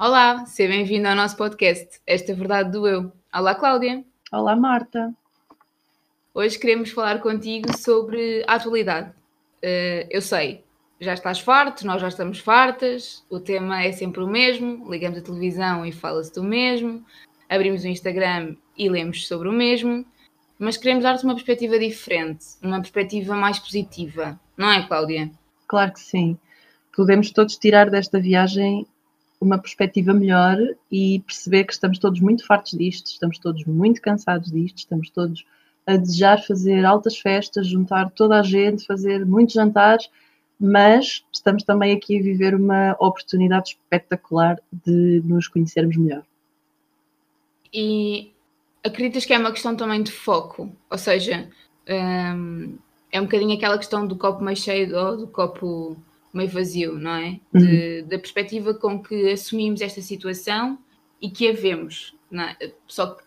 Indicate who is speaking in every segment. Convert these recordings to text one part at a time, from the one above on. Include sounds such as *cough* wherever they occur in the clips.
Speaker 1: Olá, seja bem-vindo ao nosso podcast Esta Verdade do Eu. Olá, Cláudia.
Speaker 2: Olá, Marta.
Speaker 1: Hoje queremos falar contigo sobre a atualidade. Uh, eu sei, já estás farto, nós já estamos fartas, o tema é sempre o mesmo, ligamos a televisão e fala-se do mesmo, abrimos o Instagram e lemos sobre o mesmo, mas queremos dar-te uma perspectiva diferente, uma perspectiva mais positiva, não é, Cláudia?
Speaker 2: Claro que sim. Podemos todos tirar desta viagem uma perspectiva melhor e perceber que estamos todos muito fartos disto, estamos todos muito cansados disto, estamos todos a desejar fazer altas festas, juntar toda a gente, fazer muitos jantares, mas estamos também aqui a viver uma oportunidade espetacular de nos conhecermos melhor.
Speaker 1: E acreditas que é uma questão também de foco? Ou seja, um, é um bocadinho aquela questão do copo meio cheio ou do copo meio vazio, não é? De, uhum. Da perspectiva com que assumimos esta situação e que a vemos. É? Só que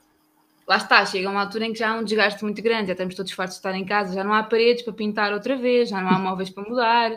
Speaker 1: lá está, chega uma altura em que já há um desgaste muito grande, já estamos todos fartos de estar em casa, já não há paredes para pintar outra vez, já não há móveis para mudar,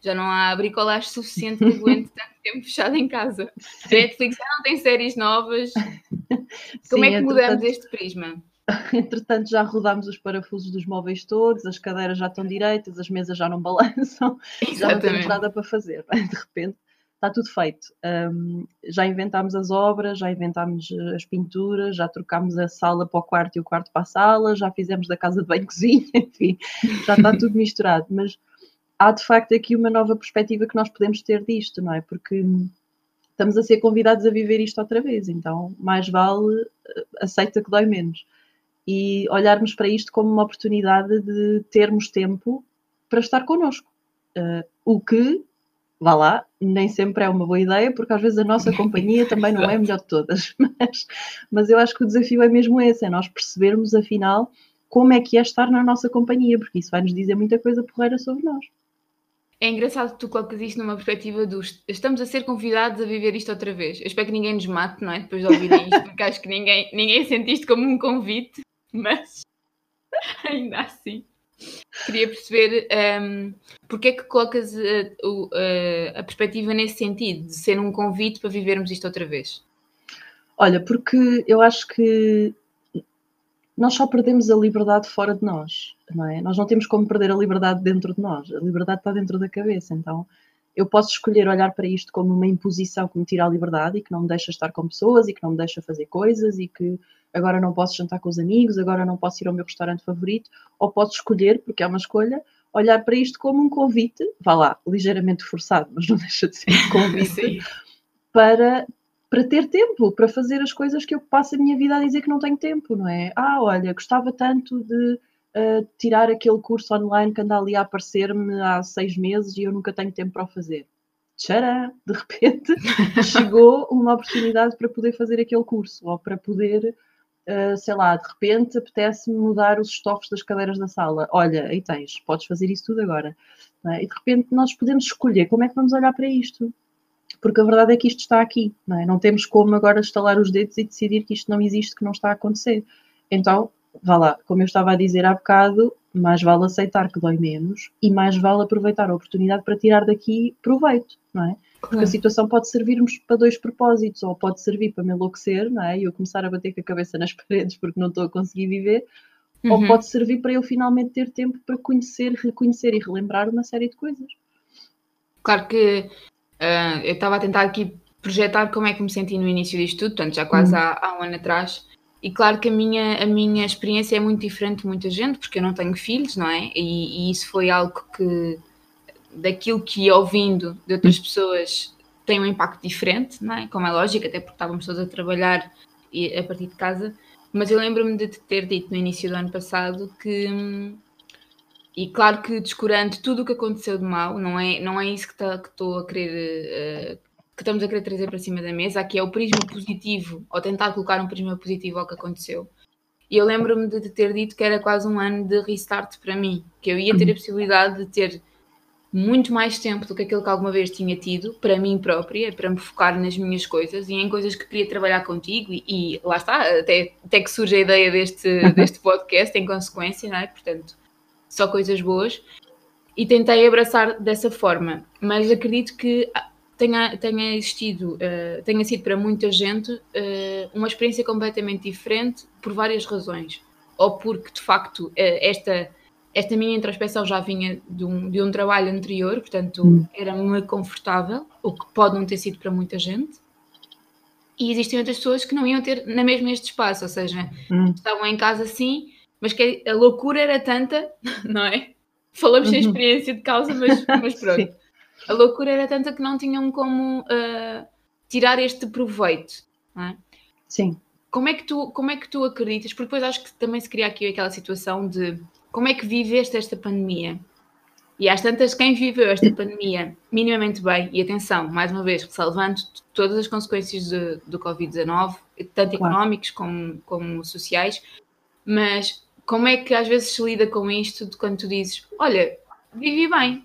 Speaker 1: já não há bricolagem suficiente que aguente tanto tempo fechado em casa. A Netflix já não tem séries novas. *laughs* Como Sim, é que mudamos este prisma? *laughs*
Speaker 2: Entretanto, já rodámos os parafusos dos móveis todos, as cadeiras já estão direitas, as mesas já não *laughs* balançam, Exatamente. já não temos nada para fazer. De repente, está tudo feito. Um, já inventámos as obras, já inventámos as pinturas, já trocámos a sala para o quarto e o quarto para a sala, já fizemos da casa de banho *laughs* cozinha, enfim, já está tudo misturado. Mas há de facto aqui uma nova perspectiva que nós podemos ter disto, não é? Porque estamos a ser convidados a viver isto outra vez, então mais vale eh, aceita que dói menos e olharmos para isto como uma oportunidade de termos tempo para estar connosco. Uh, o que, vá lá, nem sempre é uma boa ideia, porque às vezes a nossa *laughs* companhia também não é a melhor de todas. *laughs* Mas, mas eu acho que o desafio é mesmo esse: é nós percebermos, afinal, como é que é estar na nossa companhia, porque isso vai nos dizer muita coisa porreira sobre nós.
Speaker 1: É engraçado que tu colocas isto numa perspectiva dos estamos a ser convidados a viver isto outra vez. Eu espero que ninguém nos mate, não é? Depois de ouvir isto, *laughs* porque acho que ninguém, ninguém sente isto como um convite mas *laughs* ainda assim queria perceber um, porque é que colocas a, eh, a, eh, a, perspectiva nesse sentido, de ser um convite para vivermos isto outra vez?
Speaker 2: Olha, porque eu acho que nós só perdemos a liberdade fora de nós, não é? Nós não temos como perder a liberdade dentro de nós, a liberdade está dentro da cabeça, então eu posso escolher olhar para isto como uma imposição que me tira a liberdade e que não me deixa estar com pessoas e que não me deixa fazer coisas e que agora não posso jantar com os amigos, agora não posso ir ao meu restaurante favorito, ou posso escolher, porque é uma escolha, olhar para isto como um convite, vá lá, ligeiramente forçado, mas não *laughs* deixa de ser um convite, para, para ter tempo, para fazer as coisas que eu passo a minha vida a dizer que não tenho tempo, não é? Ah, olha, gostava tanto de uh, tirar aquele curso online que anda ali a aparecer-me há seis meses e eu nunca tenho tempo para o fazer. Tcharam! De repente *laughs* chegou uma oportunidade para poder fazer aquele curso ou para poder uh, sei lá, de repente apetece-me mudar os estofos das cadeiras da sala. Olha, aí tens, podes fazer isso tudo agora. É? E de repente nós podemos escolher como é que vamos olhar para isto. Porque a verdade é que isto está aqui, não, é? não temos como agora estalar os dedos e decidir que isto não existe, que não está a acontecer. Então, vá lá, como eu estava a dizer há bocado, mais vale aceitar que dói menos e mais vale aproveitar a oportunidade para tirar daqui proveito, não é? Porque a situação pode servir-nos para dois propósitos, ou pode servir para me enlouquecer, não é? E eu começar a bater com a cabeça nas *laughs* paredes porque não estou a conseguir viver, uhum. ou pode servir para eu finalmente ter tempo para conhecer, reconhecer e relembrar uma série de coisas.
Speaker 1: Claro que uh, eu estava a tentar aqui projetar como é que me senti no início disto tudo, portanto, já quase uhum. há, há um ano atrás. E claro que a minha, a minha experiência é muito diferente de muita gente, porque eu não tenho filhos, não é? E, e isso foi algo que daquilo que ouvindo de outras pessoas tem um impacto diferente, não é? Como é lógico, até porque estávamos todos a trabalhar a partir de casa. Mas eu lembro-me de ter dito no início do ano passado que, e claro que descurando tudo o que aconteceu de mal, não é, não é isso que tá, estou a querer, uh, que estamos a querer trazer para cima da mesa, aqui é o prisma positivo, ou tentar colocar um prisma positivo ao que aconteceu. E eu lembro-me de ter dito que era quase um ano de restart para mim, que eu ia ter a possibilidade de ter muito mais tempo do que aquilo que alguma vez tinha tido para mim própria, para me focar nas minhas coisas e em coisas que queria trabalhar contigo e, e lá está, até, até que surge a ideia deste, deste podcast em consequência, não é? Portanto, só coisas boas e tentei abraçar dessa forma, mas acredito que tenha, tenha existido, uh, tenha sido para muita gente uh, uma experiência completamente diferente por várias razões. Ou porque, de facto, uh, esta, esta minha introspeção já vinha de um, de um trabalho anterior, portanto, hum. era-me confortável, o que pode não ter sido para muita gente. E existem outras pessoas que não iam ter na mesma este espaço, ou seja, hum. estavam em casa sim, mas que a loucura era tanta, *laughs* não é? Falamos sem uhum. experiência de causa, mas, mas *laughs* pronto. A loucura era tanta que não tinham como uh, tirar este proveito, não é?
Speaker 2: Sim.
Speaker 1: Como é, que tu, como é que tu acreditas? Porque depois acho que também se cria aqui aquela situação de como é que viveste esta pandemia? E às tantas, quem viveu esta pandemia minimamente bem, e atenção, mais uma vez, ressalvando todas as consequências de, do Covid-19, tanto claro. económicos como, como sociais, mas como é que às vezes se lida com isto de quando tu dizes, olha, vivi bem,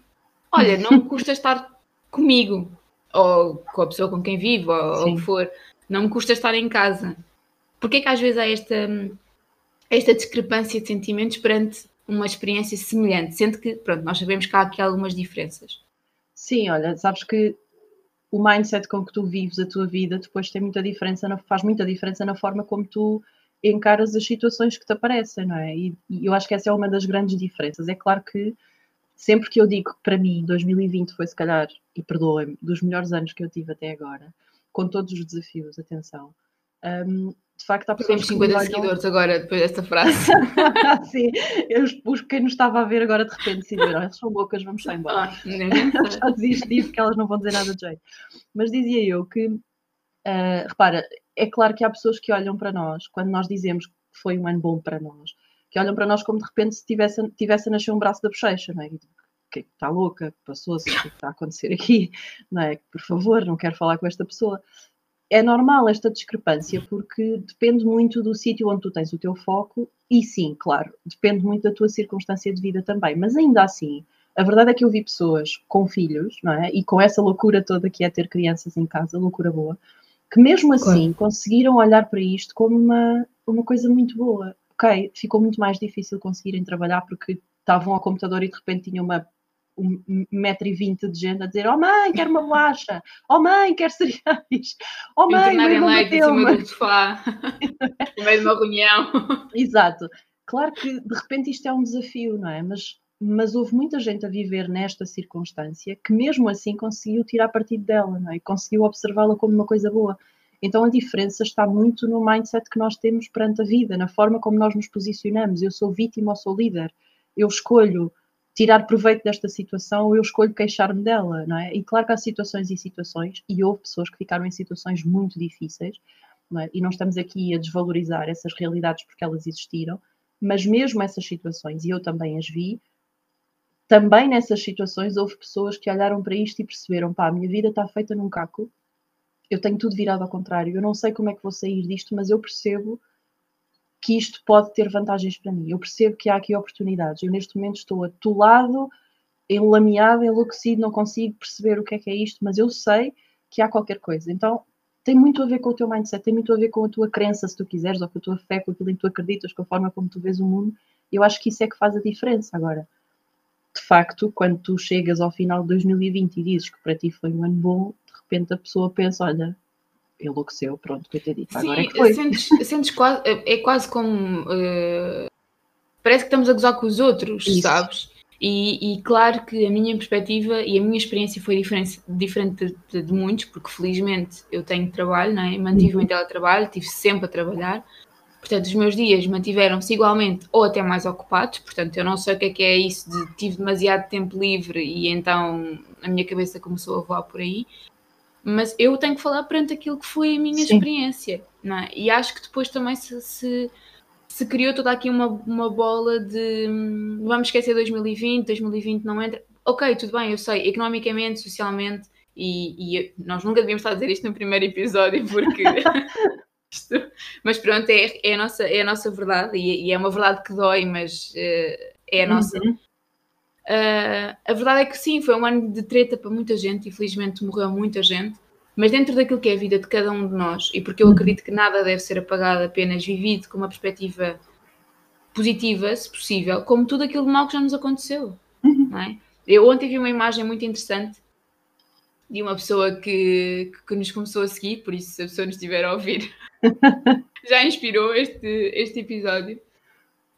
Speaker 1: olha, não me *laughs* custa estar comigo, ou com a pessoa com quem vivo, ou, o que for, não me custa estar em casa. Porquê que às vezes há esta, esta discrepância de sentimentos perante uma experiência semelhante, sendo que, pronto, nós sabemos que há aqui algumas diferenças.
Speaker 2: Sim, olha, sabes que o mindset com que tu vives a tua vida depois tem muita diferença, faz muita diferença na forma como tu encaras as situações que te aparecem, não é? E, e, eu acho que essa é uma das grandes diferenças. É claro que sempre que eu digo que para mim 2020 foi se calhar, e perdoem-me, dos melhores anos que eu tive até agora, com todos os desafios, atenção. Um, de facto, há
Speaker 1: pessoas Temos 50 seguidores agora, depois desta frase. *laughs*
Speaker 2: Sim, eu, os, quem nos estava a ver agora de repente decidiram, elas são bocas, vamos sair embora. Ah, *laughs* Já disso, que elas não vão dizer nada de jeito. Mas dizia eu que, uh, repara, é claro que há pessoas que olham para nós, quando nós dizemos que foi um ano bom para nós, que olham para nós como de repente se tivesse, tivesse a nascer um braço da bochecha, não é? Que está louca, passou-se, o que está a acontecer aqui, *laughs* não é? Por favor, não quero falar com esta pessoa. É normal esta discrepância porque depende muito do sítio onde tu tens o teu foco e sim, claro, depende muito da tua circunstância de vida também, mas ainda assim, a verdade é que eu vi pessoas com filhos, não é? E com essa loucura toda que é ter crianças em casa, loucura boa, que mesmo assim claro. conseguiram olhar para isto como uma, uma coisa muito boa. Ok, ficou muito mais difícil conseguirem trabalhar porque estavam ao computador e de repente tinham uma um metro e vinte de gente a dizer oh mãe, quero uma bolacha, oh mãe, quero cereais, oh mãe,
Speaker 1: em leite em cima do sofá, *laughs* no meio de uma reunião.
Speaker 2: Exato. Claro que de repente isto é um desafio, não é? Mas mas houve muita gente a viver nesta circunstância que mesmo assim conseguiu tirar partido dela, não é? conseguiu observá-la como uma coisa boa. Então a diferença está muito no mindset que nós temos perante a vida, na forma como nós nos posicionamos. Eu sou vítima ou sou líder? Eu escolho tirar proveito desta situação ou eu escolho queixar-me dela, não é? E claro que há situações e situações, e houve pessoas que ficaram em situações muito difíceis, não é? e não estamos aqui a desvalorizar essas realidades porque elas existiram, mas mesmo essas situações, e eu também as vi, também nessas situações houve pessoas que olharam para isto e perceberam: pá, a minha vida está feita num caco, eu tenho tudo virado ao contrário, eu não sei como é que vou sair disto, mas eu percebo que isto pode ter vantagens para mim, eu percebo que há aqui oportunidades. Eu neste momento estou atolado, enlameado, enlouquecido, não consigo perceber o que é que é isto, mas eu sei que há qualquer coisa. Então tem muito a ver com o teu mindset, tem muito a ver com a tua crença, se tu quiseres, ou com a tua fé, com aquilo em que tu acreditas, com a forma como tu vês o mundo. Eu acho que isso é que faz a diferença agora de facto, quando tu chegas ao final de 2020 e dizes que para ti foi um ano bom, repente a pessoa pensa, olha, enlouqueceu, pronto, coitadito, agora é que foi.
Speaker 1: Sentes, sentes quase, é, é quase como, uh, parece que estamos a gozar com os outros, Isso. sabes? E, e, claro que a minha perspectiva e a minha experiência foi diferente, diferente de, de, muitos, porque felizmente eu tenho trabalho, não é? mantive-me uhum. em teletrabalho, estive sempre a trabalhar, Portanto, os meus dias mantiveram-se igualmente ou até mais ocupados. Portanto, eu não sei o que é que é isso de tive demasiado tempo livre e então a minha cabeça começou a voar por aí. Mas eu tenho que falar perante aquilo que foi a minha Sim. experiência. Não é? E acho que depois também se, se, se, criou toda aqui uma, uma bola de hum, vamos esquecer 2020, 2020 não entra. Ok, tudo bem, eu sei, economicamente, socialmente, e, e nós nunca devíamos estar a dizer isto no primeiro episódio porque. *laughs* Mas pronto, é, é, a, nossa, é a nossa verdade e, e é uma verdade que dói, mas uh, é a nossa. Uhum. Uh, a verdade é que sim, foi um ano de treta para muita gente, infelizmente morreu muita gente, mas dentro daquilo que é a vida de cada um de nós, e porque eu uhum. acredito que nada deve ser apagado, apenas vivido com uma perspectiva positiva, se possível, como tudo aquilo de mal que já nos aconteceu. Uhum. Não é? Eu ontem vi uma imagem muito interessante de uma pessoa que, que nos começou a seguir, por isso, se a pessoa nos estiver a ouvir, *laughs* *laughs* já inspirou este, este episódio.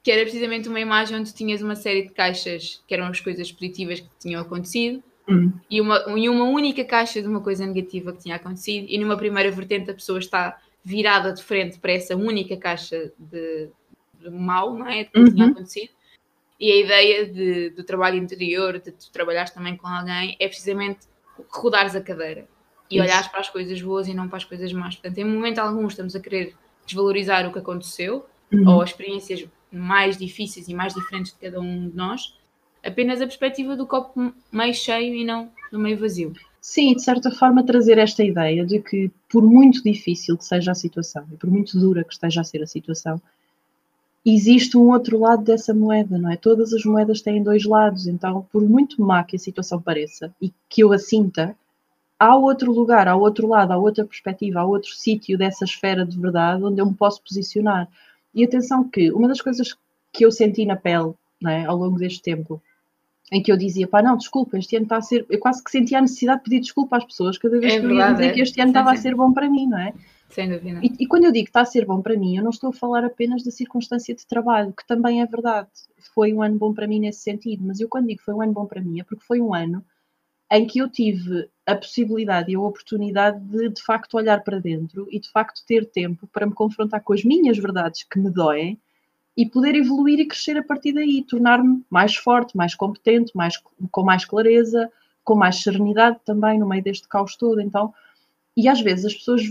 Speaker 1: Que era precisamente uma imagem onde tinhas uma série de caixas que eram as coisas positivas que tinham acontecido
Speaker 2: Hum.
Speaker 1: e uma, e uma única caixa de uma coisa negativa que tinha acontecido, e numa primeira vertente a pessoa está virada de frente para essa única caixa de, de mal, não é? De que
Speaker 2: Uhum.
Speaker 1: tinha acontecido. E a ideia de, do trabalho interior, de tu trabalhares também com alguém, é precisamente rodares a cadeira e
Speaker 2: Isso.
Speaker 1: olhares para as coisas boas e não para as coisas más. Portanto, em momento algum estamos a querer desvalorizar o que aconteceu
Speaker 2: Uhum.
Speaker 1: ou as experiências mais difíceis e mais diferentes de cada um de nós, apenas a perspectiva do copo meio cheio e não do meio vazio.
Speaker 2: Sim, de certa forma trazer esta ideia de que, por muito difícil que seja a situação, e por muito dura que esteja a ser a situação, existe um outro lado dessa moeda, não é? Todas as moedas têm dois lados, então, por muito má que a situação pareça e que eu a sinta, há outro lugar, há outro lado, há outra perspectiva, há outro sítio dessa esfera de verdade onde eu me posso posicionar. E atenção que uma das coisas que eu senti na pele, não é, ao longo deste tempo, em que eu dizia, pá, não, desculpa, este ano está a ser. Eu quase que sentia a necessidade de pedir desculpa às pessoas cada vez
Speaker 1: É
Speaker 2: que eu ia dizer
Speaker 1: é.
Speaker 2: que este ano
Speaker 1: Sim,
Speaker 2: estava a
Speaker 1: sim.
Speaker 2: ser bom para mim, não é?
Speaker 1: Sem dúvida.
Speaker 2: E, e quando eu digo que está a ser bom para mim, eu não estou a falar apenas da circunstância de trabalho, que também é verdade. Foi um ano bom para mim nesse sentido, mas eu quando digo que foi um ano bom para mim é porque foi um ano em que eu tive a possibilidade e a oportunidade de de facto olhar para dentro e de facto ter tempo para me confrontar com as minhas verdades que me doem e poder evoluir e crescer a partir daí, tornar-me mais forte, mais competente, mais, com mais clareza, com mais serenidade também no meio deste caos todo. Então, e às vezes as pessoas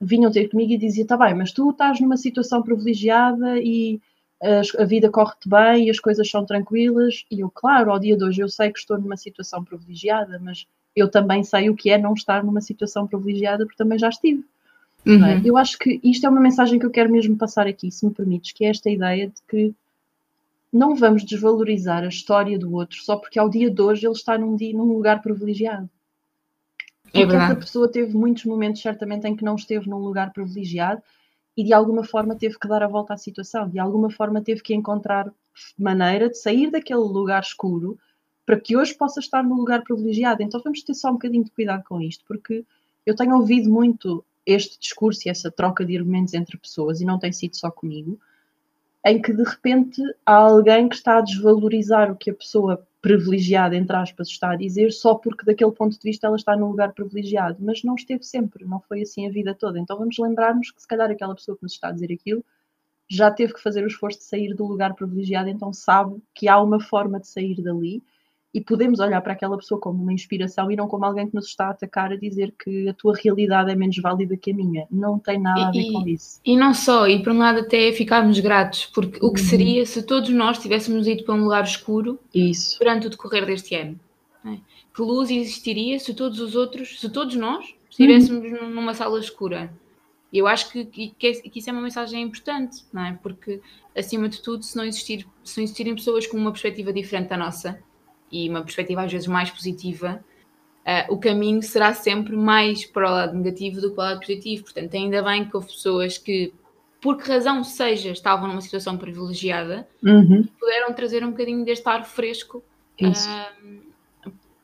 Speaker 2: vinham ter comigo e diziam: tá bem, mas tu estás numa situação privilegiada e a vida corre-te bem e as coisas são tranquilas. E eu, claro, ao dia de hoje eu sei que estou numa situação privilegiada, mas eu também sei o que é não estar numa situação privilegiada, porque também já estive. não é?
Speaker 1: Uhum.
Speaker 2: Eu acho que isto é uma mensagem que eu quero mesmo passar aqui, se me permites, que é esta ideia de que não vamos desvalorizar a história do outro só porque ao dia de hoje ele está num, dia, num lugar privilegiado.
Speaker 1: É
Speaker 2: Porque essa
Speaker 1: verdade.
Speaker 2: pessoa teve muitos momentos, certamente, em que não esteve num lugar privilegiado e de alguma forma teve que dar a volta à situação, de alguma forma teve que encontrar maneira de sair daquele lugar escuro para que hoje possa estar no lugar privilegiado. Então vamos ter só um bocadinho de cuidado com isto, porque eu tenho ouvido muito este discurso e essa troca de argumentos entre pessoas, e não tem sido só comigo, em que de repente há alguém que está a desvalorizar o que a pessoa privilegiada, entre aspas, está a dizer, só porque daquele ponto de vista ela está num lugar privilegiado, mas não esteve sempre, não foi assim a vida toda. Então vamos lembrar-nos que se calhar aquela pessoa que nos está a dizer aquilo já teve que fazer o esforço de sair do lugar privilegiado, então sabe que há uma forma de sair dali e podemos olhar para aquela pessoa como uma inspiração e não como alguém que nos está a atacar a dizer que a tua realidade é menos válida que a minha. Não tem nada a ver
Speaker 1: E-
Speaker 2: com isso.
Speaker 1: E não só, e por um lado até ficarmos gratos, porque o que
Speaker 2: Uhum.
Speaker 1: seria se todos nós tivéssemos ido para um lugar escuro
Speaker 2: Isso.
Speaker 1: durante o decorrer deste ano? é? Que luz existiria se todos os outros, se todos nós estivéssemos num- numa sala escura? Eu acho que, que, que é- que isso é uma mensagem importante, não é? Porque, acima de tudo, se não, existir, se não existirem pessoas com uma perspectiva diferente da nossa e uma perspectiva às vezes mais positiva, ah, o caminho será sempre mais para o lado negativo do que para o lado positivo. Portanto, ainda bem que houve pessoas que, por que razão seja, estavam numa situação privilegiada,
Speaker 2: Uhum.
Speaker 1: puderam trazer um bocadinho deste ar fresco ah,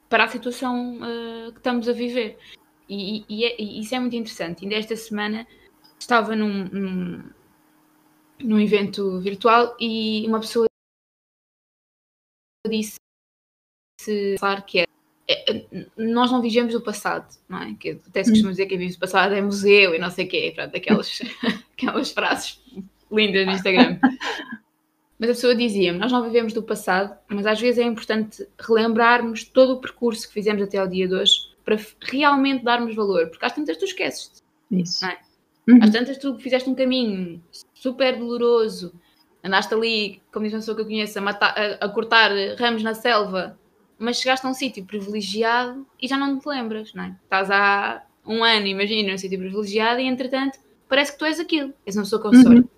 Speaker 1: para a situação ah, que estamos a viver. E, e- e é- e isso é muito interessante. Ainda esta semana estava num, num, num evento virtual e uma pessoa disse claro que é, é, nós não vivemos o passado, não é? Que até se costuma dizer que quem vive o passado é museu e não sei o quê, pronto, aquelas, *laughs* aquelas frases lindas no Instagram. Mas a pessoa dizia-me: Nós não vivemos do passado, mas às vezes é importante relembrarmos todo o percurso que fizemos até ao dia de hoje para realmente darmos valor, porque às tantas tu esqueces.
Speaker 2: Isso.
Speaker 1: É?
Speaker 2: Uhum.
Speaker 1: Às tantas tu fizeste um caminho super doloroso, andaste ali, como diz uma pessoa que eu conheço, a, matar- a- a cortar ramos na selva, mas chegaste a um sítio privilegiado e já não te lembras, não é? Estás há um ano, imagina, num sítio privilegiado e entretanto parece que tu és aquilo, és uma pessoa com
Speaker 2: Uhum.
Speaker 1: sorte.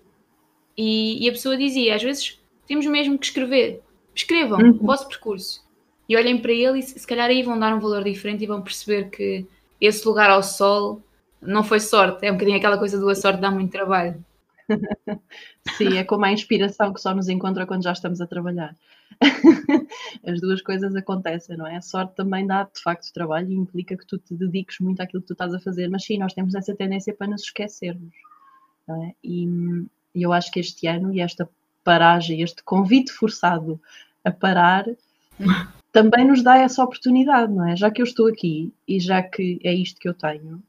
Speaker 1: E, e a pessoa dizia: às vezes temos mesmo que escrever, escrevam
Speaker 2: Uhum.
Speaker 1: o vosso percurso e olhem para ele e se, se calhar aí vão dar um valor diferente e vão perceber que esse lugar ao sol não foi sorte, é um bocadinho aquela coisa do a sorte dá muito trabalho. *laughs*
Speaker 2: Sim, é como a inspiração que só nos encontra quando já estamos a trabalhar. *laughs* As duas coisas acontecem, não é? A sorte também dá, de facto, trabalho e implica que tu te dediques muito àquilo que tu estás a fazer, mas sim, nós temos essa tendência para nos esquecermos. É? E, e eu acho que este ano e esta paragem, este convite forçado a parar, *laughs* também nos dá essa oportunidade, não é? Já que eu estou aqui e já que é isto que eu tenho,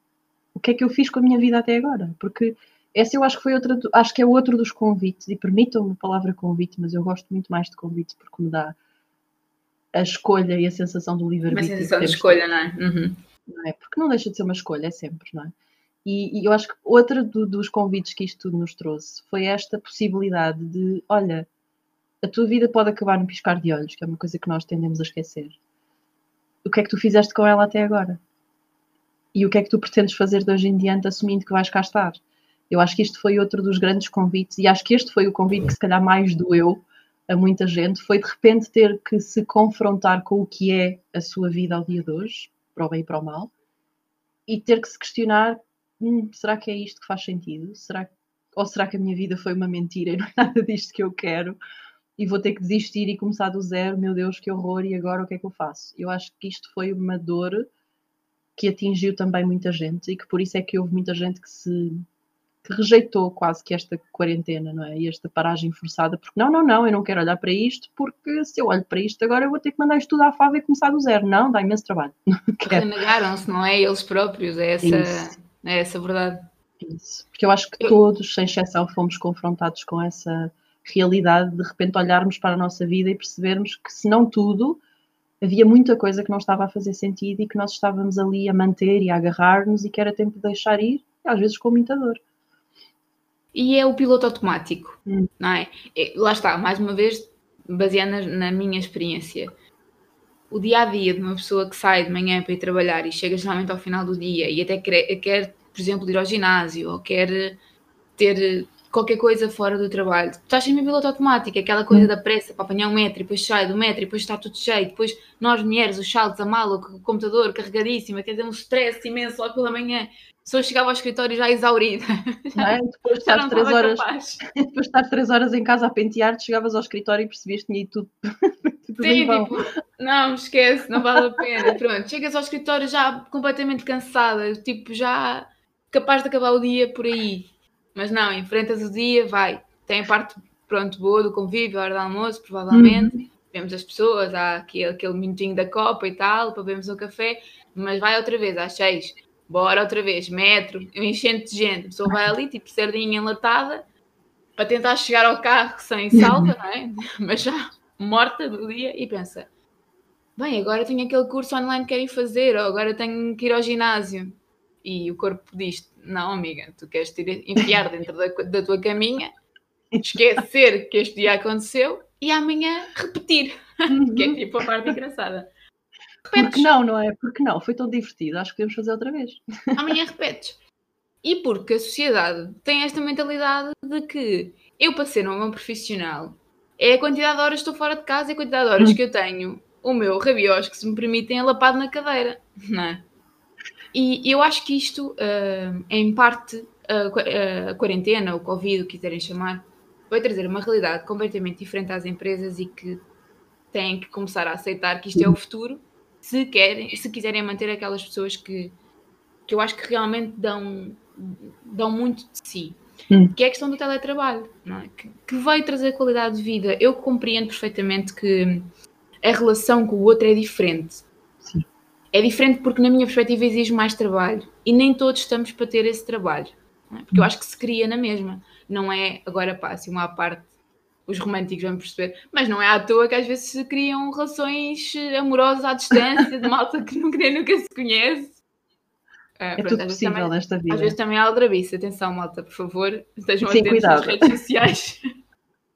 Speaker 2: o que é que eu fiz com a minha vida até agora? Porque essa eu acho que foi outra, acho que é outro dos convites, e permitam-me a palavra convite, mas eu gosto muito mais de convite porque me dá a escolha e a sensação do livre-arbítrio.
Speaker 1: Uma sensação de escolha, não é? Uhum.
Speaker 2: Não é? Porque não deixa de ser uma escolha, é sempre, não é? E, e eu acho que outra do, dos convites que isto tudo nos trouxe foi esta possibilidade de, olha, a tua vida pode acabar no piscar de olhos, que é uma coisa que nós tendemos a esquecer. O que é que tu fizeste com ela até agora? E o que é que tu pretendes fazer de hoje em diante, assumindo que vais cá estar? Eu acho que isto foi outro dos grandes convites, e acho que este foi o convite que se calhar mais doeu a muita gente, foi de repente ter que se confrontar com o que é a sua vida ao dia de hoje, para o bem e para o mal, e ter que se questionar hum, será que é isto que faz sentido? Será, ou será que a minha vida foi uma mentira e não é nada disto que eu quero? E vou ter que desistir e começar do zero, meu Deus, que horror, e agora o que é que eu faço? Eu acho que isto foi uma dor que atingiu também muita gente e que por isso é que houve muita gente que se que rejeitou quase que esta quarentena, não é? E esta paragem forçada, porque não, não, não, eu não quero olhar para isto, porque se eu olho para isto agora eu vou ter que mandar isto tudo à fava e começar do zero. Não, dá imenso trabalho. *laughs*
Speaker 1: Renegaram-se, não é? Eles próprios, é essa. Isso é essa a verdade.
Speaker 2: Isso. Porque eu acho que todos, sem exceção, fomos confrontados com essa realidade de repente olharmos para a nossa vida e percebermos que, se não tudo, havia muita coisa que não estava a fazer sentido e que nós estávamos ali a manter e a agarrar-nos e que era tempo de deixar ir, às vezes com muita dor.
Speaker 1: E é o piloto automático, hum. não é? é? Lá está, mais uma vez, baseada na, na minha experiência o dia a dia de uma pessoa que sai de manhã para ir trabalhar e chega geralmente ao final do dia e até quer, quer por exemplo, ir ao ginásio ou quer ter qualquer coisa fora do trabalho, tu estás sempre em piloto automático, aquela coisa hum. da pressa para apanhar um metro e depois sai do metro e depois está tudo cheio, depois nós mulheres, os saltos, a mala, o computador carregadíssima, quer dizer, um stress imenso logo pela manhã. A pessoa chegava ao escritório já exaurida.
Speaker 2: É? Depois de estar três horas, *laughs* depois de estar três horas em casa a pentear, chegavas ao escritório e percebias que tinha ido tudo *laughs*
Speaker 1: Sim, tipo, não, esquece, não vale a pena. Pronto, chegas ao escritório já completamente cansada, tipo, já capaz de acabar o dia por aí. Mas não, enfrentas o dia, vai. Tem a parte, pronto, boa do convívio, a hora do almoço, provavelmente. Uhum. Vemos as pessoas, há aquele, aquele minutinho da copa e tal, para bebermos um café, mas vai outra vez às seis. Bora outra vez, metro, enchente de gente. A pessoa vai ali, tipo, sardinha enlatada, para tentar chegar ao carro sem salta, não é? *laughs* Mas já morta do dia e pensa: bem, agora tenho aquele curso online que quero ir fazer, ou agora tenho que ir ao ginásio. E o corpo diz: não, amiga, tu queres te enfiar dentro da, da tua caminha, esquecer que este dia aconteceu e amanhã repetir, *laughs* que é tipo a parte engraçada.
Speaker 2: Repetes. Porque não, não é? Porque não, foi tão divertido, acho que podemos fazer outra vez. *laughs*
Speaker 1: Amanhã repetes. E porque a sociedade tem esta mentalidade de que eu, para ser um bom profissional, é a quantidade de horas que estou fora de casa e a quantidade de horas hum. que eu tenho o meu rabiosco, se me permitem, alapado na cadeira, não é? E eu acho que isto, uh, em parte, a, a quarentena, o Covid, o que quiserem chamar, vai trazer uma realidade completamente diferente às empresas e que têm que começar a aceitar que isto é o futuro, se querem, se quiserem manter aquelas pessoas que, que eu acho que realmente dão, dão muito de si hum. que é a questão do teletrabalho, é? que, que vai trazer qualidade de vida. Eu compreendo perfeitamente que a relação com o outro é diferente. Sim. É diferente porque, na minha perspectiva, exige mais trabalho e nem todos estamos para ter esse trabalho. É? Porque hum. eu acho que se cria na mesma. Não é agora, assim, uma parte, os românticos vão perceber, mas não é à toa que às vezes se criam relações amorosas à distância, de malta que nunca, nem nunca se conhece
Speaker 2: é, é pronto, tudo possível também, nesta vida.
Speaker 1: Às vezes também há aldrabice. Atenção, malta, por favor. Estejam Sim, atentos cuidado. nas redes sociais.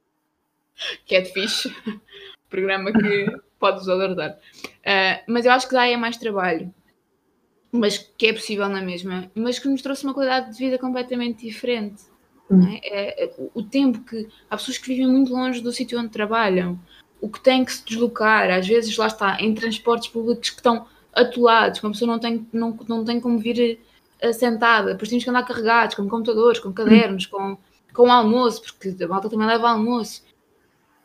Speaker 1: *laughs* que é de fixe. *laughs* Programa que pode-vos alertar. Uh, mas eu acho que dá é mais trabalho. Mas que é possível na mesma. Mas que nos trouxe uma qualidade de vida completamente diferente. Hum. É? É, o tempo que... Há pessoas que vivem muito longe do sítio onde trabalham. O que têm que se deslocar. Às vezes, lá está, em transportes públicos que estão atolados, que uma pessoa não tem, não, não tem como vir uh, sentada, depois temos que andar carregados com computadores, com cadernos, com, com almoço, porque a malta também leva almoço.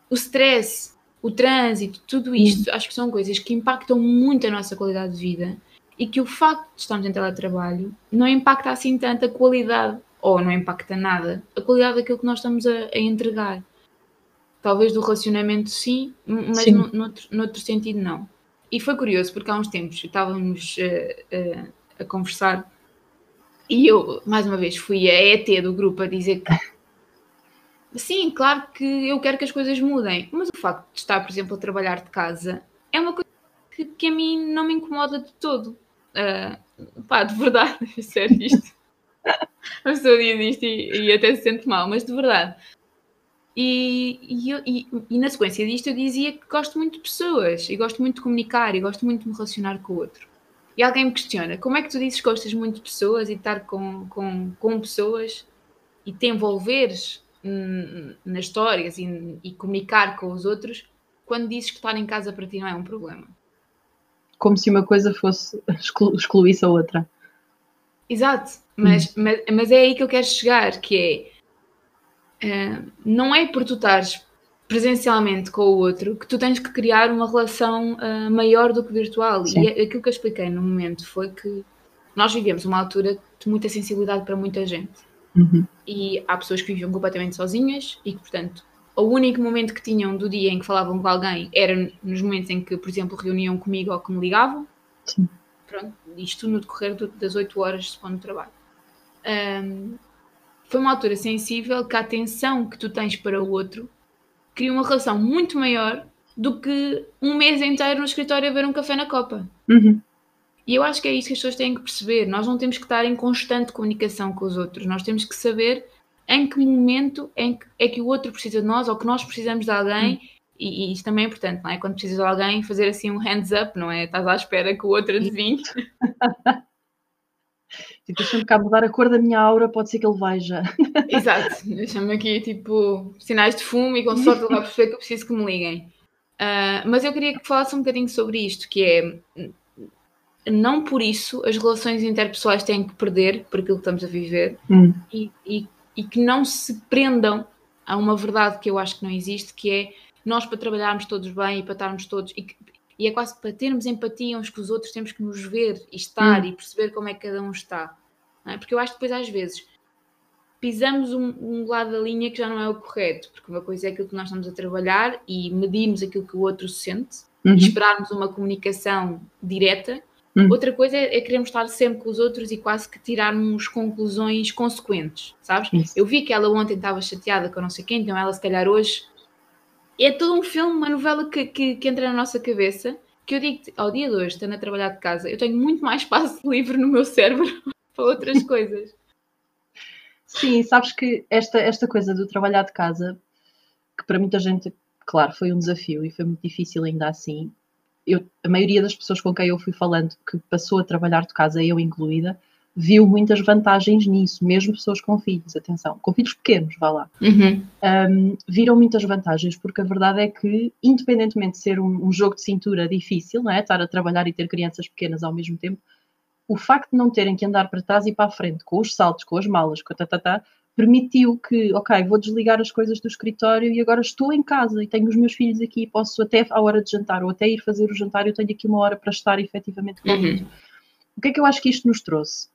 Speaker 1: O stress, o trânsito, tudo isto, acho que são coisas que impactam muito a nossa qualidade de vida e que o facto de estarmos em teletrabalho não impacta assim tanto a qualidade, ou não impacta nada, a qualidade daquilo que nós estamos a, a entregar. Talvez do relacionamento sim, mas sim. No, noutro, noutro sentido não. E foi curioso, porque há uns tempos estávamos uh, uh, a conversar e eu, mais uma vez, fui a ET do grupo a dizer que *laughs* sim, claro que eu quero que as coisas mudem, mas o facto de estar, por exemplo, a trabalhar de casa é uma coisa que, que a mim não me incomoda de todo. Uh, pá, de verdade, é *laughs* sério isto. *laughs* a pessoa diz isto e, e, até se sente mal, mas de verdade. E, e, e, e, na sequência disto eu dizia que gosto muito de pessoas e gosto muito de comunicar e gosto muito de me relacionar com o outro. E alguém me questiona como é que tu dizes que gostas muito de pessoas e de estar com, com, com pessoas e te envolveres hum, nas histórias e, e comunicar com os outros quando dizes que estar em casa para ti não é um problema
Speaker 2: como se uma coisa fosse exclu excluísse a outra.
Speaker 1: Exato, mas, hum. mas, mas, é aí que eu quero chegar, que é uh, não é por tu estares presencialmente com o outro que tu tens que criar uma relação uh, maior do que virtual. Sim. E é, aquilo que eu expliquei no momento foi que nós vivemos uma altura de muita sensibilidade para muita gente. Uhum. E há pessoas que viviam completamente sozinhas e que, portanto, o único momento que tinham do dia em que falavam com alguém era nos momentos em que, por exemplo, reuniam comigo ou que me ligavam. Sim. Pronto, isto no decorrer das 8 horas de segundo trabalho. Um, foi uma altura sensível que a atenção que tu tens para o outro cria uma relação muito maior do que um mês inteiro no escritório a ver um café na copa. Uhum. E eu acho que é isso que as pessoas têm que perceber. Nós não temos que estar em constante comunicação com os outros. Nós temos que saber em que momento em que, é que o outro precisa de nós ou que nós precisamos de alguém. Hum. E, e, isso também é importante, não é? Quando precisas de alguém, fazer assim um hands up, não é? Estás à espera que o outro adivinhe. *laughs*
Speaker 2: Tipo, deixa-me cá mudar a cor da minha aura, pode ser que ele veja.
Speaker 1: Exato, deixa-me aqui tipo sinais de fumo e com sorte ele vai perceber que eu preciso que me liguem. Uh, mas eu queria que falasse um bocadinho sobre isto, que é não por isso as relações interpessoais têm que perder por aquilo que estamos a viver hum. e, e e que não se prendam a uma verdade que eu acho que não existe, que é nós para trabalharmos todos bem e para estarmos todos e, e é quase para termos empatia uns com os outros temos que nos ver e estar hum. e perceber como é que cada um está. É? Porque eu acho que depois às vezes pisamos um, um, lado da linha que já não é o correto, porque uma coisa é aquilo que nós estamos a trabalhar e medimos aquilo que o outro sente uhum. e esperarmos uma comunicação direta Hum. Outra coisa é, é queremos estar sempre com os outros e quase que tirarmos conclusões consequentes, sabes? Isso. Eu vi que ela ontem estava chateada com não sei quem, então ela se calhar hoje. É todo um filme, uma novela que, que, que entra na nossa cabeça. Que eu digo ao dia de hoje, estando a trabalhar de casa, eu tenho muito mais espaço livre no meu cérebro *laughs* para outras coisas.
Speaker 2: Sim, sabes que esta, esta coisa do trabalhar de casa, que para muita gente, claro, foi um desafio e foi muito difícil ainda assim, eu, a maioria das pessoas com quem eu fui falando que passou a trabalhar de casa, eu incluída, viu muitas vantagens nisso, mesmo pessoas com filhos, atenção, com filhos pequenos, vá lá. Uhum. Um, viram muitas vantagens, porque a verdade é que, independentemente de ser um, um, jogo de cintura difícil, não é? Estar a trabalhar e ter crianças pequenas ao mesmo tempo, o facto de não terem que andar para trás e para a frente, com os saltos, com as malas, com a tatatá, permitiu que, ok, vou desligar as coisas do escritório e agora estou em casa e tenho os meus filhos aqui, posso até à hora de jantar ou até ir fazer o jantar, eu tenho aqui uma hora para estar efetivamente com eles. Uhum. O que é que eu acho que isto nos trouxe?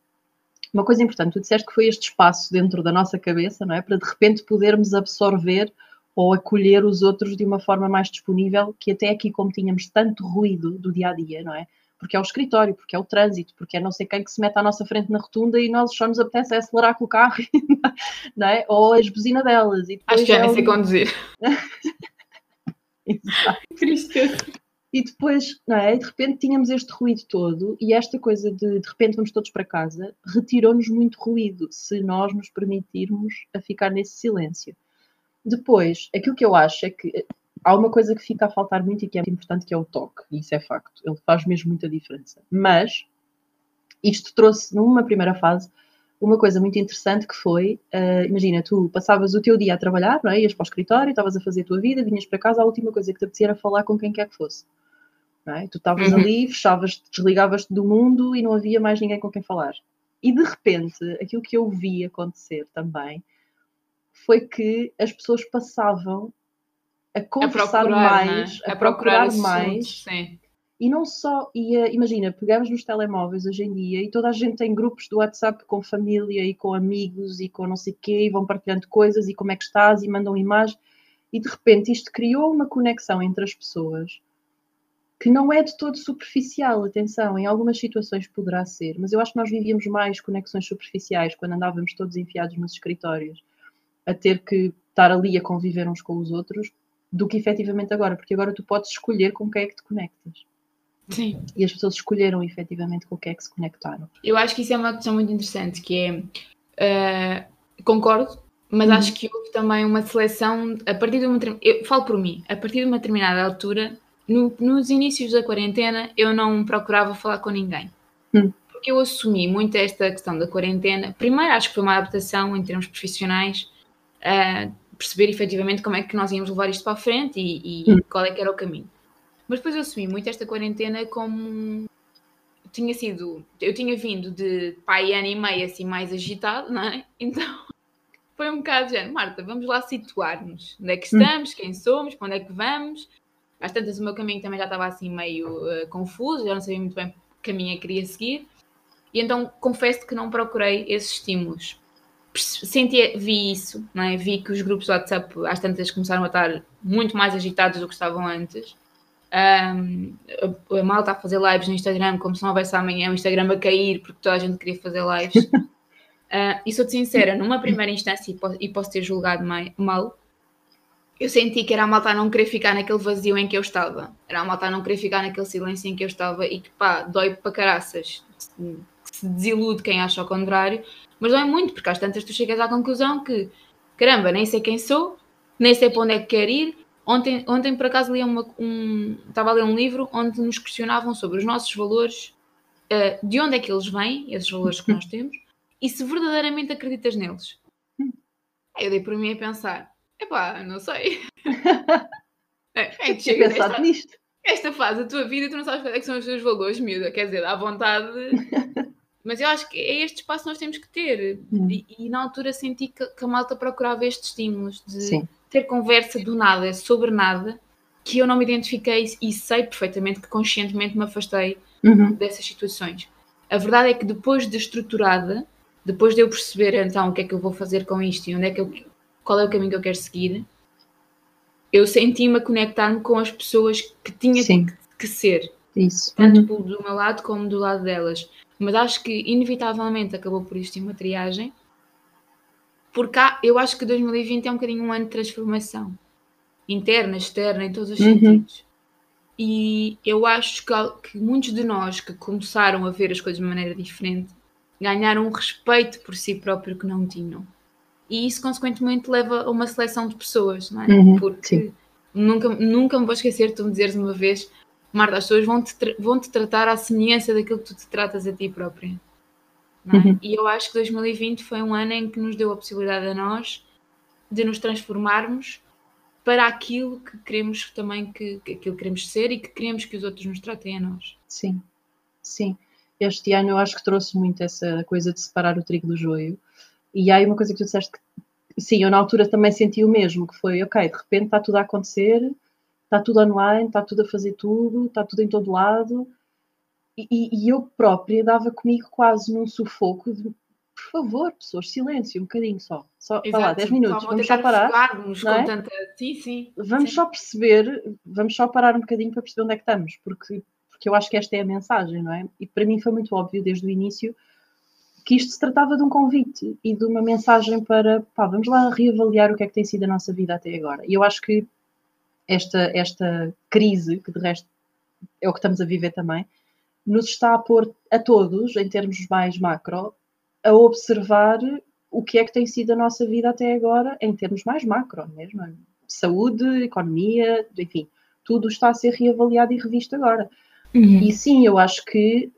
Speaker 2: Uma coisa importante, tu disseste que foi este espaço dentro da nossa cabeça, não é? Para de repente podermos absorver ou acolher os outros de uma forma mais disponível, que até aqui, como tínhamos tanto ruído do dia a dia, não é? porque é o escritório, porque é o trânsito, porque é não sei quem que se mete à nossa frente na rotunda e nós só nos apetece acelerar com o carro, *laughs* não é? Ou as buzina delas. E
Speaker 1: Acho que já nem sei conduzir. *laughs* *laughs* Tristeza.
Speaker 2: E depois, não é? De repente tínhamos este ruído todo e esta coisa de de repente vamos todos para casa retirou-nos muito ruído se nós nos permitirmos a ficar nesse silêncio. Depois, aquilo que eu acho é que há uma coisa que fica a faltar muito e que é importante, que é o toque, e isso é facto, ele faz mesmo muita diferença. Mas isto trouxe, numa primeira fase, uma coisa muito interessante que foi, uh, imagina, tu passavas o teu dia a trabalhar, não é? ias para o escritório, estavas a fazer a tua vida, vinhas para casa, a última coisa que te apetecia era falar com quem quer que fosse. É? Tu estavas uhum. ali, fechavas, desligavas-te do mundo e não havia mais ninguém com quem falar. E de repente, aquilo que eu vi acontecer também foi que as pessoas passavam a conversar a procurar, mais, é? a, a, procurar, procurar mais.
Speaker 1: Sim.
Speaker 2: E não só, e, uh, imagina, pegamos nos telemóveis hoje em dia e toda a gente tem grupos do WhatsApp com família e com amigos e com não sei o quê, e vão partilhando coisas e como é que estás e mandam imagem. E de repente isto criou uma conexão entre as pessoas que não é de todo superficial, atenção, em algumas situações poderá ser, mas eu acho que nós vivíamos mais conexões superficiais quando andávamos todos enfiados nos escritórios, a ter que estar ali a conviver uns com os outros, do que efetivamente agora, porque agora tu podes escolher com quem é que te conectas.
Speaker 1: Sim.
Speaker 2: E as pessoas escolheram efetivamente com o que é que se conectaram.
Speaker 1: Eu acho que isso é uma questão muito interessante, que é, uh, concordo, mas uhum. acho que houve também uma seleção, a partir de uma, eu falo por mim, a partir de uma determinada altura, no, nos inícios da quarentena, eu não procurava falar com ninguém.
Speaker 2: Uhum.
Speaker 1: Porque eu assumi muito esta questão da quarentena. Primeiro, acho que foi uma adaptação em termos profissionais, uh, perceber efetivamente como é que nós íamos levar isto para a frente e, e uhum. qual é que era o caminho. Mas depois eu assumi muito esta quarentena como tinha sido, eu tinha vindo de pai ano e meio assim mais agitado, não é? Então foi um bocado de Marta, vamos lá situar-nos. Onde é que estamos, quem somos, para onde é que vamos? Às tantas o meu caminho também já estava assim meio uh, confuso, já não sabia muito bem que caminho é que queria seguir. E então confesso que não procurei esses estímulos. Senti, vi isso, não é? vi que os grupos do WhatsApp às tantas começaram a estar muito mais agitados do que estavam antes um, a, a malta a fazer lives no Instagram como se não houvesse amanhã o Instagram a cair porque toda a gente queria fazer lives. uh, *laughs* e sou-te sincera, numa primeira instância, e posso, e posso ter julgado mal, eu senti que era a malta a não querer ficar naquele vazio em que eu estava. Era a malta a não querer ficar naquele silêncio em que eu estava e que pá, dói para caraças. Se, se desilude quem acha o contrário, mas dói muito, porque às tantas tu chegas à conclusão que caramba, nem sei quem sou, nem sei para onde é que quero ir, Ontem, ontem por acaso, li uma, um, estava a ler um livro onde nos questionavam sobre os nossos valores, uh, de onde é que eles vêm, esses valores que nós *laughs* temos, e se verdadeiramente acreditas neles. Aí eu dei por mim a pensar: epá, não sei. *laughs*
Speaker 2: é, é chega pensado nisto.
Speaker 1: Esta fase da tua vida, tu não sabes quais é que são os teus valores, miúda. Quer dizer, à vontade. *laughs* Mas eu acho que é este espaço que nós temos que ter. Hum. E, e, na altura senti que, que, a malta procurava estes estímulos de
Speaker 2: Sim
Speaker 1: ter conversa do nada sobre nada que eu não me identifiquei e sei perfeitamente que conscientemente me afastei
Speaker 2: uhum.
Speaker 1: dessas situações. A verdade é que depois de estruturada, depois de eu perceber então o que é que eu vou fazer com isto e onde é que eu, qual é o caminho que eu quero seguir, eu senti-me a conectar-me com as pessoas que tinha que, que, ser.
Speaker 2: Isso.
Speaker 1: Tanto uhum. do meu lado como do lado delas. Mas acho que inevitavelmente acabou por existir uma triagem porque há, eu acho que 2020 é um bocadinho um ano de transformação interna, externa, em todos os uhum. sentidos. E eu acho que, que, muitos de nós que começaram a ver as coisas de maneira diferente ganharam um respeito por si próprio que não tinham. E isso, consequentemente, leva a uma seleção de pessoas, não é?
Speaker 2: Uhum,
Speaker 1: Porque nunca, nunca me vou esquecer de tu me dizeres uma vez, Marta, as pessoas vão-te vão -te tratar à semelhança daquilo que tu te tratas a ti própria. É? Uhum. E eu acho que 2020 foi um ano em que nos deu a possibilidade a nós de nos transformarmos para aquilo que queremos também que, que aquilo que queremos ser e que queremos que os outros nos tratem a nós.
Speaker 2: Sim, sim. Este ano eu acho que trouxe muito essa coisa de separar o trigo do joio. E há aí uma coisa que tu disseste que, sim, eu na altura também senti o mesmo, que foi, ok, de repente está tudo a acontecer, está tudo online, está tudo a fazer tudo, está tudo em todo lado, e, e, eu própria dava comigo quase num sufoco de por favor, pessoas, silêncio, um bocadinho só. Só Exato, falar 10 minutos, vamos só parar.
Speaker 1: É? Tanta... Sim, sim.
Speaker 2: Vamos
Speaker 1: sim.
Speaker 2: só perceber, vamos só parar um bocadinho para perceber onde é que estamos, porque, porque eu acho que esta é a mensagem, não é? E para mim foi muito óbvio desde o início que isto se tratava de um convite e de uma mensagem para, pá, vamos lá reavaliar o que é que tem sido a nossa vida até agora. E eu acho que esta, esta crise, que de resto é o que estamos a viver também, nos está a pôr a todos, em termos mais macro, a observar o que é que tem sido a nossa vida até agora, em termos mais macro mesmo. Saúde, economia, enfim, tudo está a ser reavaliado e revisto agora. Uhum. E sim, eu acho que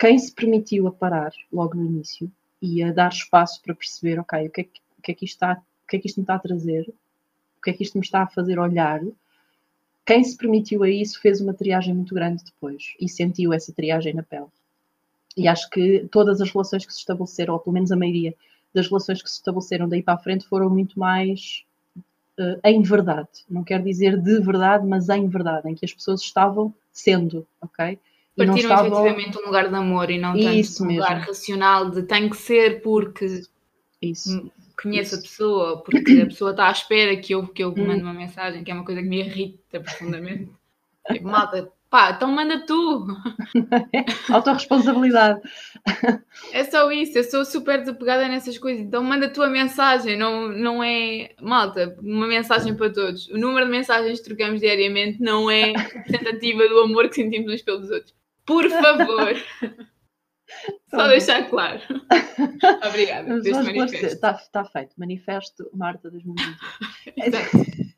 Speaker 2: quem se permitiu a parar logo no início e a dar espaço para perceber, ok, o que é que, o que, é que, isto, está, o que, é que isto me está a trazer, o que é que isto me está a fazer olhar, quem se permitiu a isso fez uma triagem muito grande depois e sentiu essa triagem na pele. E acho que todas as relações que se estabeleceram, ou pelo menos a maioria das relações que se estabeleceram daí para a frente, foram muito mais uh, em verdade. Não quer dizer de verdade, mas em verdade, em que as pessoas estavam sendo, ok?
Speaker 1: Partiram estavam... efetivamente um lugar de amor e não tanto Isso um mesmo. lugar racional de tem que ser porque Isso. conheço Isso. a pessoa, porque a pessoa está à espera que eu, que eu hum. mande uma mensagem, que é uma coisa que me irrita profundamente. Tipo, malta, Pá, então manda tu. *laughs*
Speaker 2: Autoresponsabilidade.
Speaker 1: É só isso, eu sou super desapegada nessas coisas. Então manda a tua mensagem, não, não é. Malta, uma mensagem para todos. O número de mensagens que trocamos diariamente não é representativa do amor que sentimos uns pelos outros. Por favor. *laughs* Só deixar claro. *laughs* Obrigada.
Speaker 2: Está tá feito. Manifesto Marta 2020. *laughs*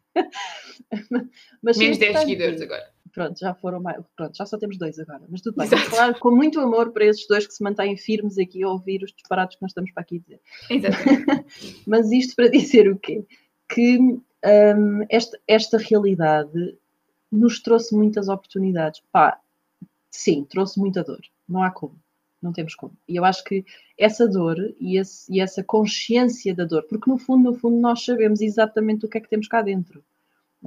Speaker 1: Mas, Menos 10 seguidores agora
Speaker 2: pronto, já foram mais, pronto, já só temos dois agora, mas tudo bem. Claro, com muito amor para esses dois que se mantêm firmes aqui a ouvir os disparados que nós estamos para aqui dizer.
Speaker 1: Exatamente.
Speaker 2: mas isto para dizer o quê? Que um, esta, esta realidade nos trouxe muitas oportunidades. Pá, sim, trouxe muita dor, não há como. Não temos como. E eu acho que essa dor e, esse, e essa consciência da dor, porque no fundo, no fundo, nós sabemos exatamente o que é que temos cá dentro.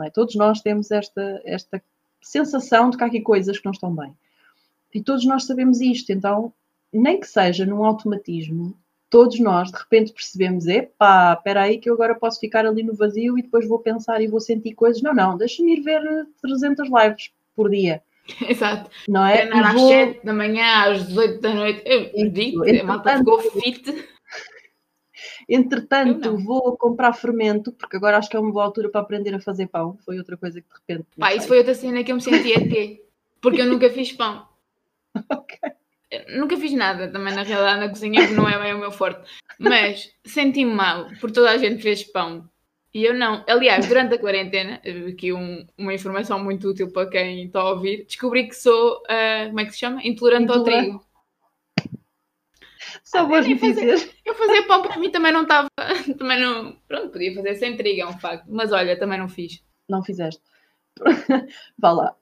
Speaker 2: É? Todos nós temos esta, esta sensação de que há aqui coisas que não estão bem. E todos nós sabemos isto, então, nem que seja num automatismo, todos nós de repente percebemos: epá, espera aí que eu agora posso ficar ali no vazio e depois vou pensar e vou sentir coisas. Não, não, deixa-me ir ver 300 lives por dia. *laughs*
Speaker 1: Exato. Não é? Treinar vou... às 7 da manhã, às 18 da noite. Eu digo, a malta ficou fit.
Speaker 2: Entretanto, vou comprar fermento, porque agora acho que é uma boa altura para aprender a fazer pão. Foi outra coisa que de repente.
Speaker 1: Pá, isso foi outra cena que eu me senti ET, porque eu nunca fiz pão. *laughs* ok. Eu nunca fiz nada também, na realidade, na cozinha, não é bem o meu forte. Mas senti-me mal, porque toda a gente fez pão. E eu não. Aliás, durante a quarentena, aqui um, uma informação muito útil para quem está a ouvir, descobri que sou, uh, como é que se chama? Intolerante, Intolerante. ao trigo.
Speaker 2: Só boas notícias.
Speaker 1: Fazer, eu fazer pão para mim também não estava. *laughs* Também não. Pronto, podia fazer sem trigo, é um facto. Mas olha, também não fiz.
Speaker 2: Não fizeste. *laughs* Vá lá.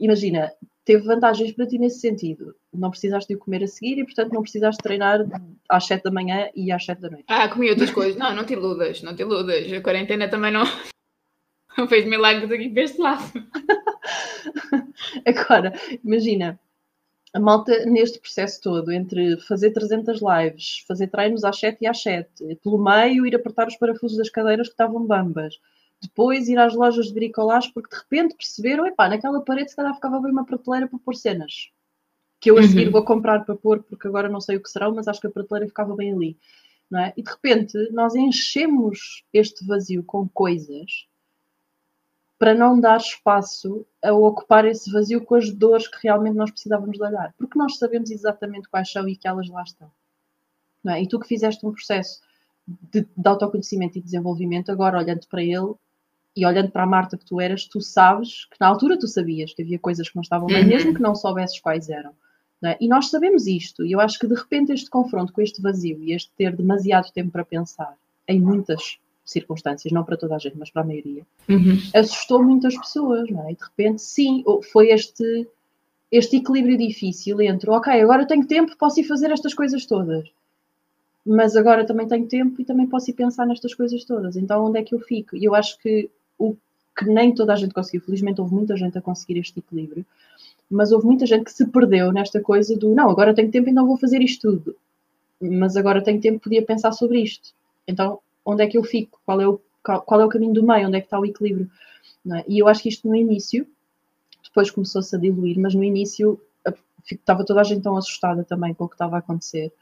Speaker 2: Imagina, teve vantagens para ti nesse sentido. Não precisaste de o comer a seguir e, portanto, não precisaste treinar às 7 da manhã e às 7 da noite.
Speaker 1: Ah, comi outras coisas. Não, não te iludas, não te iludas. A quarentena também não, *laughs* não fez milagres aqui para este lado. *laughs*
Speaker 2: Agora, imagina, a malta neste processo todo, entre fazer 300 lives, fazer treinos às 7 e às 7, pelo meio ir apertar os parafusos das cadeiras que estavam bambas, depois ir às lojas de bricolagem porque de repente perceberam, epá, naquela parede se calhar ficava bem uma prateleira para pôr cenas, que eu a seguir uhum. vou comprar para pôr porque agora não sei o que serão, mas acho que a prateleira ficava bem ali. Não é? E de repente nós enchemos este vazio com coisas para não dar espaço a ocupar esse vazio com as dores que realmente nós precisávamos de olhar, porque nós sabemos exatamente quais são e que elas lá estão. É? E tu que fizeste um processo de, de autoconhecimento e desenvolvimento, agora olhando para ele e olhando para a Marta que tu eras, tu sabes que na altura tu sabias que havia coisas que não estavam bem, uhum. mesmo que não soubesses quais eram. É? E nós sabemos isto, e eu acho que de repente este confronto com este vazio e este ter demasiado tempo para pensar em muitas circunstâncias, não para toda a gente, mas para a maioria, uhum. assustou muitas pessoas, não é? E de repente, sim, foi este, este equilíbrio difícil entre, ok, agora tenho tempo, posso ir fazer estas coisas todas, mas agora também tenho tempo e também posso ir pensar nestas coisas todas. Então, onde é que eu fico? E eu acho que o que nem toda a gente conseguiu, felizmente houve muita gente a conseguir este equilíbrio, mas houve muita gente que se perdeu nesta coisa do, não, agora tenho tempo, então vou fazer isto tudo. Mas agora tenho tempo, podia pensar sobre isto. Então, onde é que eu fico, qual é o, qual é o caminho do meio, onde é que está o equilíbrio. É? E eu acho que isto no início, depois começou-se a diluir, mas no início estava toda a gente tão assustada também com o que estava a acontecer,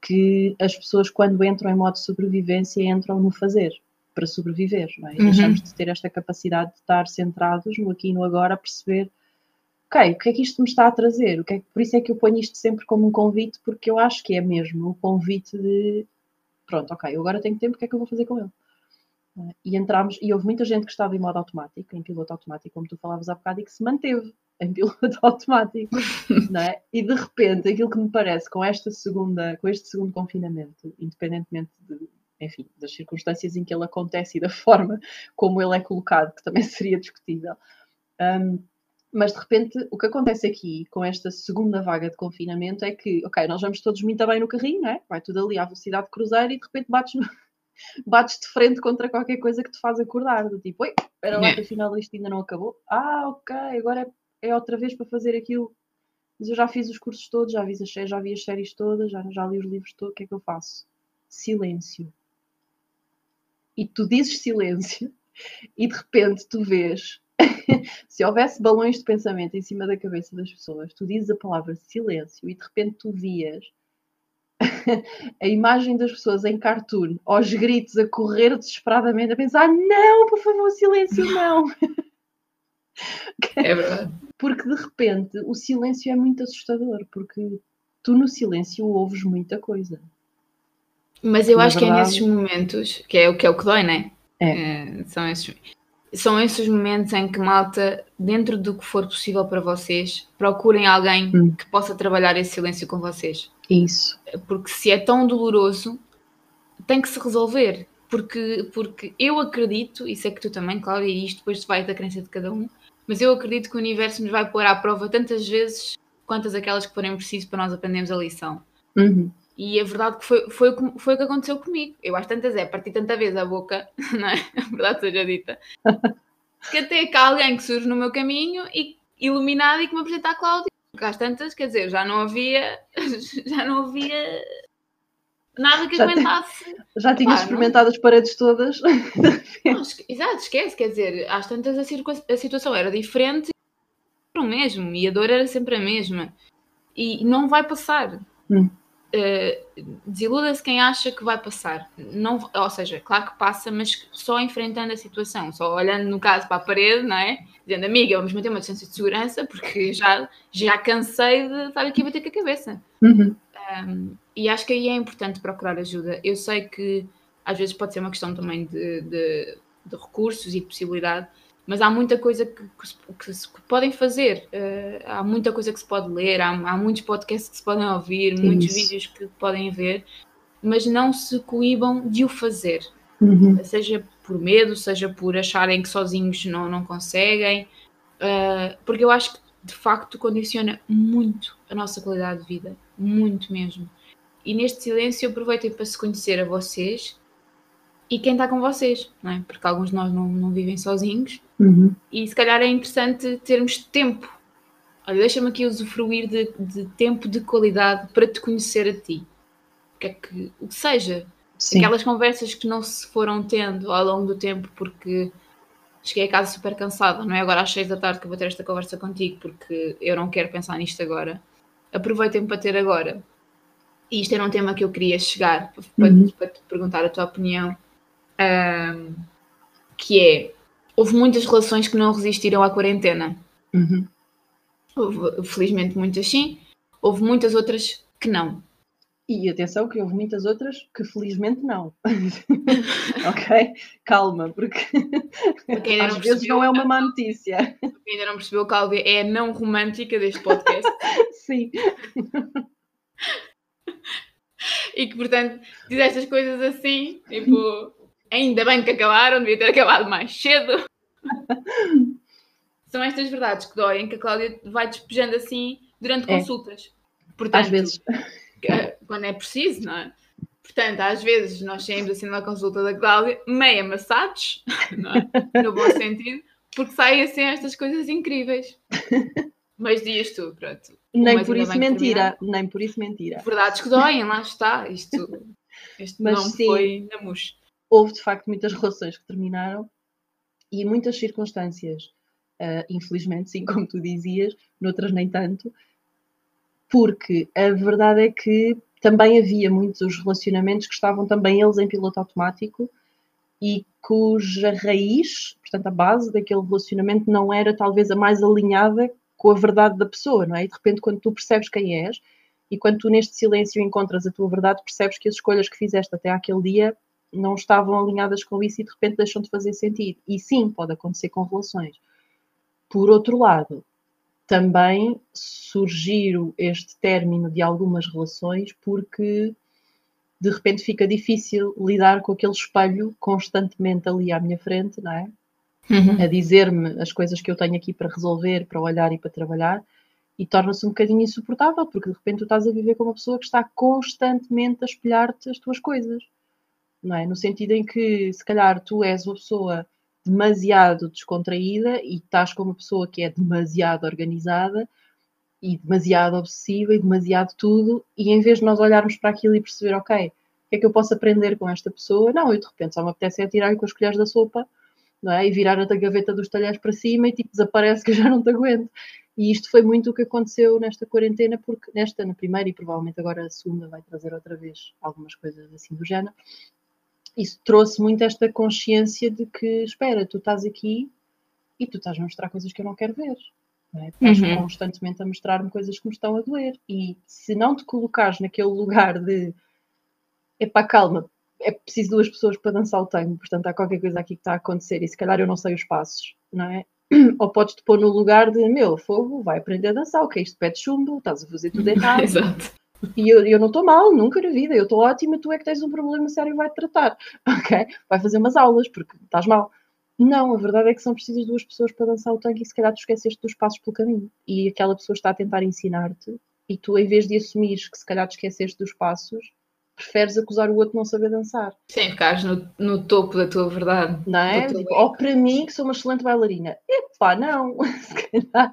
Speaker 2: que as pessoas quando entram em modo de sobrevivência entram no fazer, para sobreviver, não é? Uhum. deixamos de ter esta capacidade de estar centrados no aqui e no agora, a perceber ok, o que é que isto me está a trazer? O que é, por isso é que eu ponho isto sempre como um convite, porque eu acho que é mesmo o convite de pronto, ok, eu agora tenho tempo, o que é que eu vou fazer com ele? É? E entramos, e houve muita gente que estava em modo automático, em piloto automático, como tu falavas há bocado, e que se manteve em *laughs* piloto automático, não é? E de repente, aquilo que me parece com esta segunda, com este segundo confinamento, independentemente de, enfim, das circunstâncias em que ele acontece e da *laughs* forma como ele é colocado, que também *laughs* seria discutível, um, mas de repente, o que acontece aqui com esta segunda vaga de confinamento é que, ok, nós vamos todos muito bem no carrinho, não é? Vai tudo ali à velocidade de cruzeiro e de repente bates no, *laughs* bates de frente contra qualquer coisa que te faz acordar, do tipo, oi, espera lá
Speaker 1: É.
Speaker 2: que afinal isto ainda não acabou. Ah, ok, agora é, é outra vez para fazer aquilo. Mas eu já fiz os cursos todos, já vi as, já vi as séries todas, já, já li os livros todos, o que é que eu faço? Silêncio. E tu dizes silêncio *laughs* e de repente tu vês *laughs* se houvesse balões de pensamento em cima da cabeça das pessoas, tu dizes a palavra silêncio e de repente tu vias *laughs* a imagem das pessoas em cartoon, aos gritos, a correr desesperadamente, a pensar: não, por favor, silêncio, não.
Speaker 1: É verdade.
Speaker 2: Porque de repente o silêncio é muito assustador, porque tu no silêncio ouves muita coisa.
Speaker 1: Mas eu
Speaker 2: Na
Speaker 1: acho que é
Speaker 2: verdade-
Speaker 1: nesses momentos, que é o que é o que dói, né?
Speaker 2: É.
Speaker 1: É, são, esses, são esses momentos em que, malta, dentro do que for possível para vocês, procurem alguém
Speaker 2: Hum.
Speaker 1: que possa trabalhar esse silêncio com vocês.
Speaker 2: Isso.
Speaker 1: Porque se é tão doloroso, tem que se resolver. Porque, porque eu acredito, e sei que tu também, Cláudia, e isto depois vai da crença de cada um, mas eu acredito que o universo nos vai pôr à prova tantas vezes quantas aquelas que forem preciso para nós aprendermos a lição.
Speaker 2: Uhum.
Speaker 1: E a verdade que foi, foi, o que- foi o que aconteceu comigo. Eu às tantas é partir tanta vez a boca, *laughs* não é? A *laughs* verdade seja dita. *laughs* Que até cá alguém que surge no meu caminho e iluminado e que me apresenta a Cláudia. Porque às tantas, quer dizer, já não havia, já não havia nada que
Speaker 2: Já
Speaker 1: aguentasse.
Speaker 2: Já tinhas
Speaker 1: Ah, não?
Speaker 2: experimentado as paredes todas.
Speaker 1: Não, exato, esquece, quer dizer, às tantas a, a situação era diferente era o mesmo e a dor era sempre a mesma. E não vai passar.
Speaker 2: Hum.
Speaker 1: Eh, Desiluda-se quem acha que vai passar. Não, ou seja, claro que passa, mas só enfrentando a situação, só olhando no caso para a parede, não é? Dizendo, amiga, vamos manter uma distância de segurança porque já, já cansei de estar aqui a bater com a cabeça.
Speaker 2: Uhum.
Speaker 1: Um, e acho que aí é importante procurar ajuda. Eu sei que às vezes pode ser uma questão também de, de- de recursos e de possibilidade, mas há muita coisa que, que se- que podem fazer. Uh, há muita coisa que se pode ler, há, há muitos podcasts que se podem ouvir, muitos
Speaker 2: Isso.
Speaker 1: vídeos que podem ver, mas não se coíbam de o fazer
Speaker 2: Uhum.
Speaker 1: seja por medo, seja por acharem que sozinhos não, não conseguem, uh, porque eu acho que de facto condiciona muito a nossa qualidade de vida, muito mesmo. E neste silêncio aproveitem para se conhecer a vocês e quem está com vocês, não é? Porque alguns de nós não, não vivem sozinhos
Speaker 2: Uhum.
Speaker 1: e se calhar é interessante termos tempo. Olha, deixa-me aqui usufruir de, de tempo de qualidade para te conhecer a ti. O que é que, o que seja,
Speaker 2: Sim.
Speaker 1: Aquelas conversas que não se foram tendo ao longo do tempo porque cheguei a casa super cansada, não é agora às seis da tarde que vou ter esta conversa contigo porque eu não quero pensar nisto agora. Aproveitem para ter agora. E isto era um tema que eu queria chegar para,
Speaker 2: Uhum.
Speaker 1: para te perguntar a tua opinião. ahm, que é, houve muitas relações que não resistiram à quarentena.
Speaker 2: Uhum.
Speaker 1: Houve, felizmente muitas sim, houve muitas outras que não.
Speaker 2: E atenção que houve muitas outras que felizmente não. *laughs* ok? Calma, porque às
Speaker 1: não
Speaker 2: vezes
Speaker 1: percebeu,
Speaker 2: não é uma má notícia.
Speaker 1: quem ainda não percebeu, Cláudia é a não romântica deste podcast. *laughs*
Speaker 2: Sim.
Speaker 1: e que, portanto, diz estas coisas assim, tipo, ainda bem que acabaram, devia ter acabado mais cedo. *laughs* São estas verdades que doem, que a Cláudia vai despejando assim durante
Speaker 2: É.
Speaker 1: consultas. Portanto,
Speaker 2: Às vezes.
Speaker 1: que- quando é preciso, não é? Portanto, às vezes nós saímos assim numa consulta da Cláudia, meio amassados, *laughs* não é? no bom sentido, porque saem assim estas coisas incríveis. Mas dias tu, pronto.
Speaker 2: Nem por isso mentira. Nem por isso mentira.
Speaker 1: Verdades que doem, lá está. Isto, isto
Speaker 2: Mas
Speaker 1: não
Speaker 2: sim.
Speaker 1: foi na mousse.
Speaker 2: Houve de facto muitas relações que terminaram e muitas circunstâncias, ah, infelizmente, sim, *laughs* como tu dizias, noutras nem tanto, porque a verdade é que também havia muitos relacionamentos que estavam também eles em piloto automático e cuja raiz, portanto a base daquele relacionamento não era talvez a mais alinhada com a verdade da pessoa, não é? E de repente quando tu percebes quem és e quando tu neste silêncio encontras a tua verdade, percebes que as escolhas que fizeste até aquele dia não estavam alinhadas com isso e de repente deixam de fazer sentido. E sim, pode acontecer com relações. Por outro lado, também surgiu este término de algumas relações porque de repente fica difícil lidar com aquele espelho constantemente ali à minha frente, não é? A dizer-me as coisas que eu tenho aqui para resolver, para olhar e para trabalhar, e torna-se um bocadinho insuportável, porque de repente tu estás a viver com uma pessoa que está constantemente a espelhar-te as tuas coisas. Não é? No sentido em que, se calhar, tu és uma pessoa demasiado descontraída e estás com uma pessoa que é demasiado organizada e demasiado obsessiva e demasiado tudo, e em vez de nós olharmos para aquilo e perceber, ok, o que é que eu posso aprender com esta pessoa? Não, eu de repente só me apetece é tirar com as colheres da sopa, não é? E virar a gaveta dos talheres para cima e tipo desaparece que eu já não te aguento. E isto foi muito o que aconteceu nesta quarentena, porque nesta, na primeira e provavelmente agora a segunda vai trazer outra vez algumas coisas assim do género. Isso trouxe muito esta consciência de que, espera, tu estás aqui e tu estás a mostrar coisas que eu não quero ver. Não é? Estás uhum. constantemente a mostrar-me coisas que me estão a doer. E se não te colocares naquele lugar de epá, calma, é preciso duas pessoas para dançar o tango, portanto há qualquer coisa aqui que está a acontecer e se calhar eu não sei os passos, não é? *clears throat* ou podes-te pôr no lugar de meu, fogo, vai aprender a dançar, o que é isto? Pede chumbo, estás a fazer tudo *laughs* errado.
Speaker 1: Exato.
Speaker 2: E eu, eu não estou mal, nunca na vida, eu estou ótima, tu é que tens um problema sério e vai-te tratar, *laughs* ok? Vai fazer umas aulas, porque estás mal. Não, a verdade é que são precisas duas pessoas para dançar o tanque e se calhar tu esqueceste dos passos pelo caminho. E aquela pessoa está a tentar ensinar-te e tu, em vez de assumires que se calhar te esqueceste dos passos, preferes acusar o outro de não saber dançar.
Speaker 1: Sim, ficares no, no topo da tua verdade.
Speaker 2: Não é? Tipo, ou para mim, que sou uma excelente bailarina. Epá, não. *laughs* Se calhar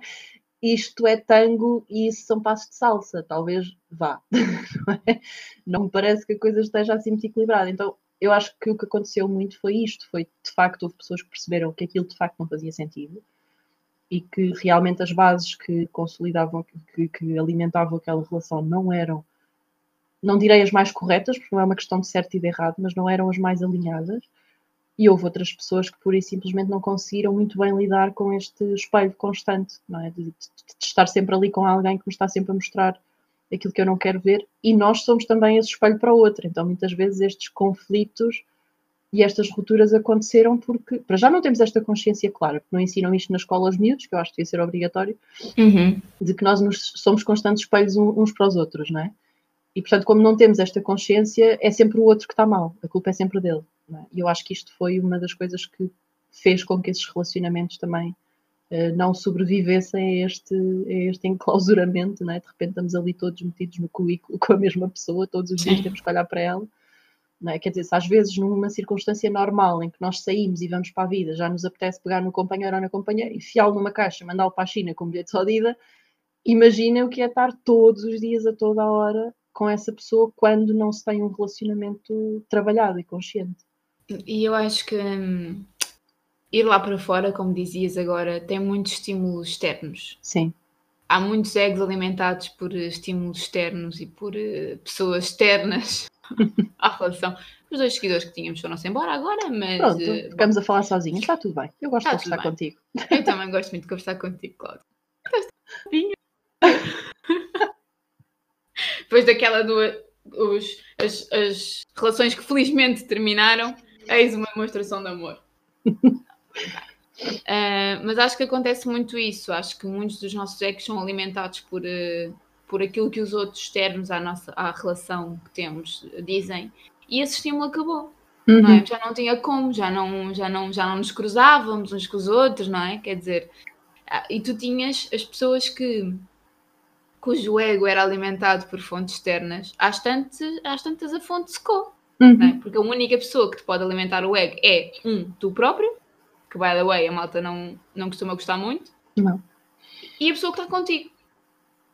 Speaker 2: isto é tango e isso são passos de salsa. Talvez vá. *laughs* Não, é? não me parece que a coisa esteja assim muito equilibrada. Então, eu acho que o que aconteceu muito foi isto. Foi, de facto, houve pessoas que perceberam que aquilo de facto não fazia sentido e que realmente as bases que consolidavam, que, que alimentavam aquela relação não eram não direi as mais corretas, porque não é uma questão de certo e de errado, mas não eram as mais alinhadas. E houve outras pessoas que pura e simplesmente não conseguiram muito bem lidar com este espelho constante, não é? De, de, de estar sempre ali com alguém que me está sempre a mostrar aquilo que eu não quero ver. E nós somos também esse espelho para o outro. Então, muitas vezes, estes conflitos e estas rupturas aconteceram porque, para já não temos esta consciência clara, porque não ensinam isto na escola aos miúdos, que eu acho que devia ser obrigatório,
Speaker 1: uhum.
Speaker 2: de que nós nos, somos constantes espelhos uns para os outros, não é? E, portanto, como não temos esta consciência, é sempre o outro que está mal, a culpa é sempre dele. É? E eu acho que isto foi uma das coisas que fez com que esses relacionamentos também uh, não sobrevivessem a este, a este enclausuramento, não é? De repente estamos ali todos metidos no currículo *laughs* com a mesma pessoa, todos os dias temos que olhar para ela. É? Quer dizer, se às vezes numa circunstância normal em que nós saímos e vamos para a vida, já nos apetece pegar no companheiro ou na companheira, enfiá-lo numa caixa, mandá-lo para a China com bilhete de ida, imagina o que é estar todos os dias, a toda a hora, com essa pessoa quando não se tem um relacionamento trabalhado e consciente.
Speaker 1: E eu acho que hum, ir lá para fora, como dizias agora, tem muitos estímulos externos.
Speaker 2: Sim.
Speaker 1: Há muitos egos alimentados por estímulos externos e por uh, pessoas externas *laughs* à relação. Os dois seguidores que tínhamos foram-se embora agora, mas.
Speaker 2: Pronto, uh, ficamos a falar sozinhos, está tudo bem. Eu gosto de conversar contigo.
Speaker 1: Eu também gosto muito de conversar contigo, Cláudio. *laughs* Depois daquela do. Os, as, as relações que felizmente terminaram, eis uma demonstração de amor. uh, *laughs* mas acho que acontece muito isso. Acho que muitos dos nossos egos são alimentados por, uh, por aquilo que os outros externos à, nossa, à relação que temos dizem. E esse estímulo acabou. Uhum. Não é? Já não tinha como, já não, já, não, já não nos cruzávamos uns com os outros, não é? Quer dizer, ah, e tu tinhas as pessoas que cujo ego era alimentado por fontes externas, às tantas, às tantas a fonte secou. Uhum. É? Porque a única pessoa que te pode alimentar o ego é, um, tu próprio, que, by the way, a malta não, não costuma gostar muito.
Speaker 2: Não.
Speaker 1: E a pessoa que está contigo,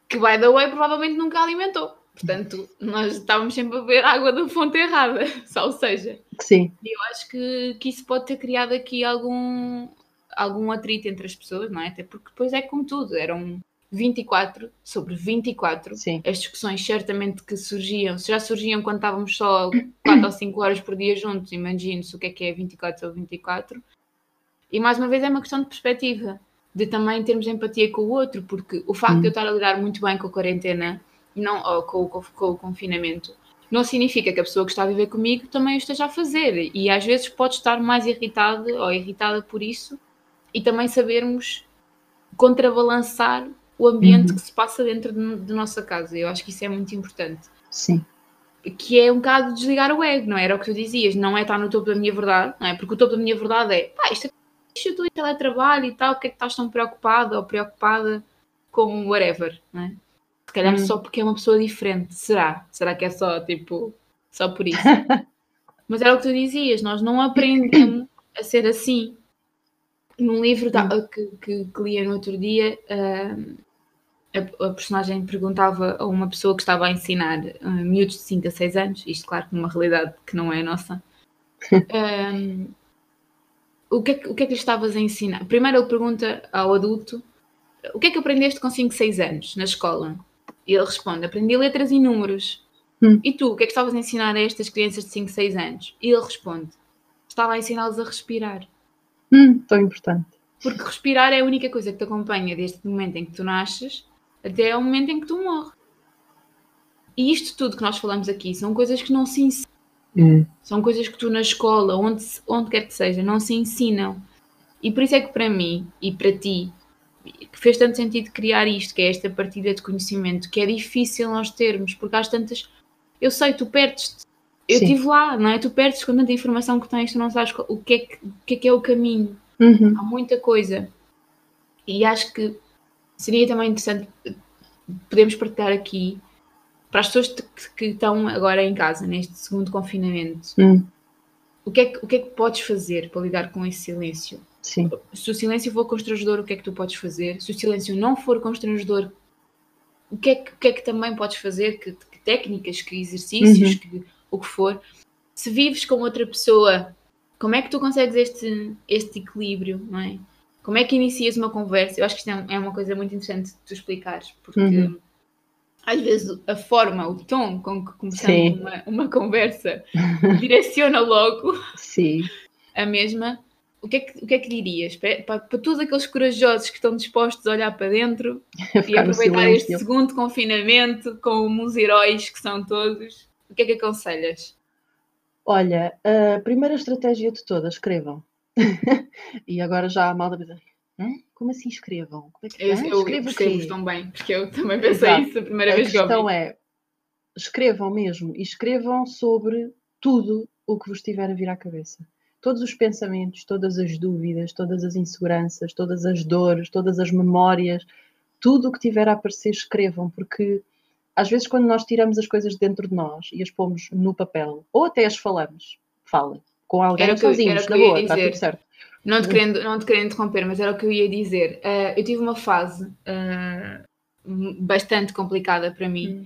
Speaker 1: que, by the way, provavelmente nunca alimentou. Portanto, nós estávamos sempre a beber água da fonte errada, *laughs* só ou seja.
Speaker 2: Sim.
Speaker 1: E eu acho que, que isso pode ter criado aqui algum, algum atrito entre as pessoas, não é? Até porque depois é como tudo, eram 24 sobre 24.
Speaker 2: Sim.
Speaker 1: As discussões certamente que surgiam, se já surgiam quando estávamos só 4 ou 5 horas por dia juntos, imagine-se o que é que é 24 sobre 24. E mais uma vez é uma questão de perspectiva, de também termos empatia com o outro, porque o facto hum. de eu estar a lidar muito bem com a quarentena não, ou com, com, com o confinamento não significa que a pessoa que está a viver comigo também o esteja a fazer. E às vezes pode estar mais irritada ou irritada por isso e também sabermos contrabalançar o ambiente uhum. que se passa dentro de, de, nossa casa. Eu acho que isso é muito importante.
Speaker 2: Sim.
Speaker 1: Que é um bocado desligar o ego, não é? era o que tu dizias, não é estar no topo da minha verdade, não é? Porque o topo da minha verdade é, pá, isto é eu estou em teletrabalho e tal, o que é que estás tão preocupada ou preocupada com whatever, não é? Se calhar uhum. só porque é uma pessoa diferente, será? Será que é só, tipo, só por isso? *laughs* Mas era o que tu dizias, nós não aprendemos a ser assim. Num livro da, que, que, que, lia no outro dia, uh, a, a, personagem perguntava a uma pessoa que estava a ensinar uh, miúdos de 5 a 6 anos, isto claro numa realidade que não é a nossa, *laughs* um, o, que é que, o que é que lhe estavas a ensinar? Primeiro ele pergunta ao adulto o que é que aprendeste com 5, 6 anos na escola? E ele responde: aprendi letras e números. Hum. E tu, o que é que estavas a ensinar a estas crianças de 5, 6 anos? E ele responde: estava a ensiná-los a respirar.
Speaker 2: Hum, tão importante.
Speaker 1: Porque respirar é a única coisa que te acompanha desde o momento em que tu nasces até ao momento em que tu morres. E isto tudo que nós falamos aqui são coisas que não se ensinam. Hum. São coisas que tu na escola, onde, onde quer que seja, não se ensinam. E por isso é que para mim e para ti fez tanto sentido criar isto, que é esta partilha de conhecimento, que é difícil nós termos, porque às tantas, eu sei, tu perdes-te. Eu estive lá, não é? Tu perdes com tanta informação que tens, tu não sabes o que é que, o que, é, que é o caminho. Uhum. Há muita coisa. E acho que seria também interessante podemos partilhar aqui para as pessoas que, estão agora em casa, neste segundo confinamento. Hum. O, que é que, o que é que podes fazer para lidar com esse silêncio?
Speaker 2: Sim.
Speaker 1: Se o silêncio for constrangedor, o que é que tu podes fazer? Se o silêncio não for constrangedor, o que é que, que, é que também podes fazer? Que, que técnicas, que exercícios, uhum. que, o que for? Se vives com outra pessoa, como é que tu consegues este, este equilíbrio, não é? Como é que inicias uma conversa? Eu acho que isto é, é uma coisa muito interessante de tu explicares, porque uhum. às vezes a forma, o tom com que começamos uma, uma, conversa *laughs* direciona logo
Speaker 2: Sim.
Speaker 1: a mesma. O que, é que, o que é que dirias para, para, para, todos aqueles corajosos que estão dispostos a olhar para dentro *laughs* e aproveitar este segundo confinamento como os heróis que são todos? O que é que aconselhas?
Speaker 2: Olha, a primeira estratégia de todas, escrevam. *laughs* e agora já a malda diz, como assim escrevam? Como
Speaker 1: é que, eu, eu escrevo escrevo tão bem, porque eu também pensei Exato. isso a primeira a vez que eu.
Speaker 2: A questão é, escrevam mesmo, e escrevam sobre tudo o que vos tiver a vir à cabeça. Todos os pensamentos, todas as dúvidas, todas as inseguranças, todas as dores, todas as memórias, tudo o que tiver a aparecer, escrevam, porque às vezes quando nós tiramos as coisas dentro de nós e as pomos no papel, ou até as falamos, falem, com alguém era sozinhos, na boa, está tudo certo.
Speaker 1: Não te, querendo, não te querendo interromper, mas era o que eu ia dizer. Uh, eu tive uma fase uh, bastante complicada para mim, hum.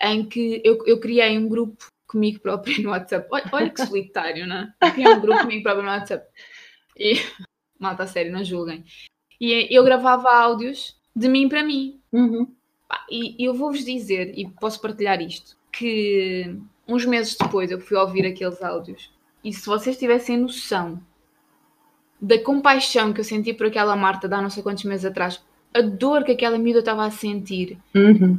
Speaker 1: em que eu, eu criei um grupo comigo próprio no WhatsApp. Olha, olha que solitário, não é? Eu criei um grupo comigo próprio no WhatsApp. E, *laughs* malta, a sério, não julguem. E eu gravava áudios de mim para mim.
Speaker 2: Uhum.
Speaker 1: E eu vou-vos dizer, e posso partilhar isto, que uns meses depois eu fui ouvir aqueles áudios e se vocês tivessem noção da compaixão que eu senti por aquela Marta de há não sei quantos meses atrás, a dor que aquela miúda estava a sentir,
Speaker 2: uhum.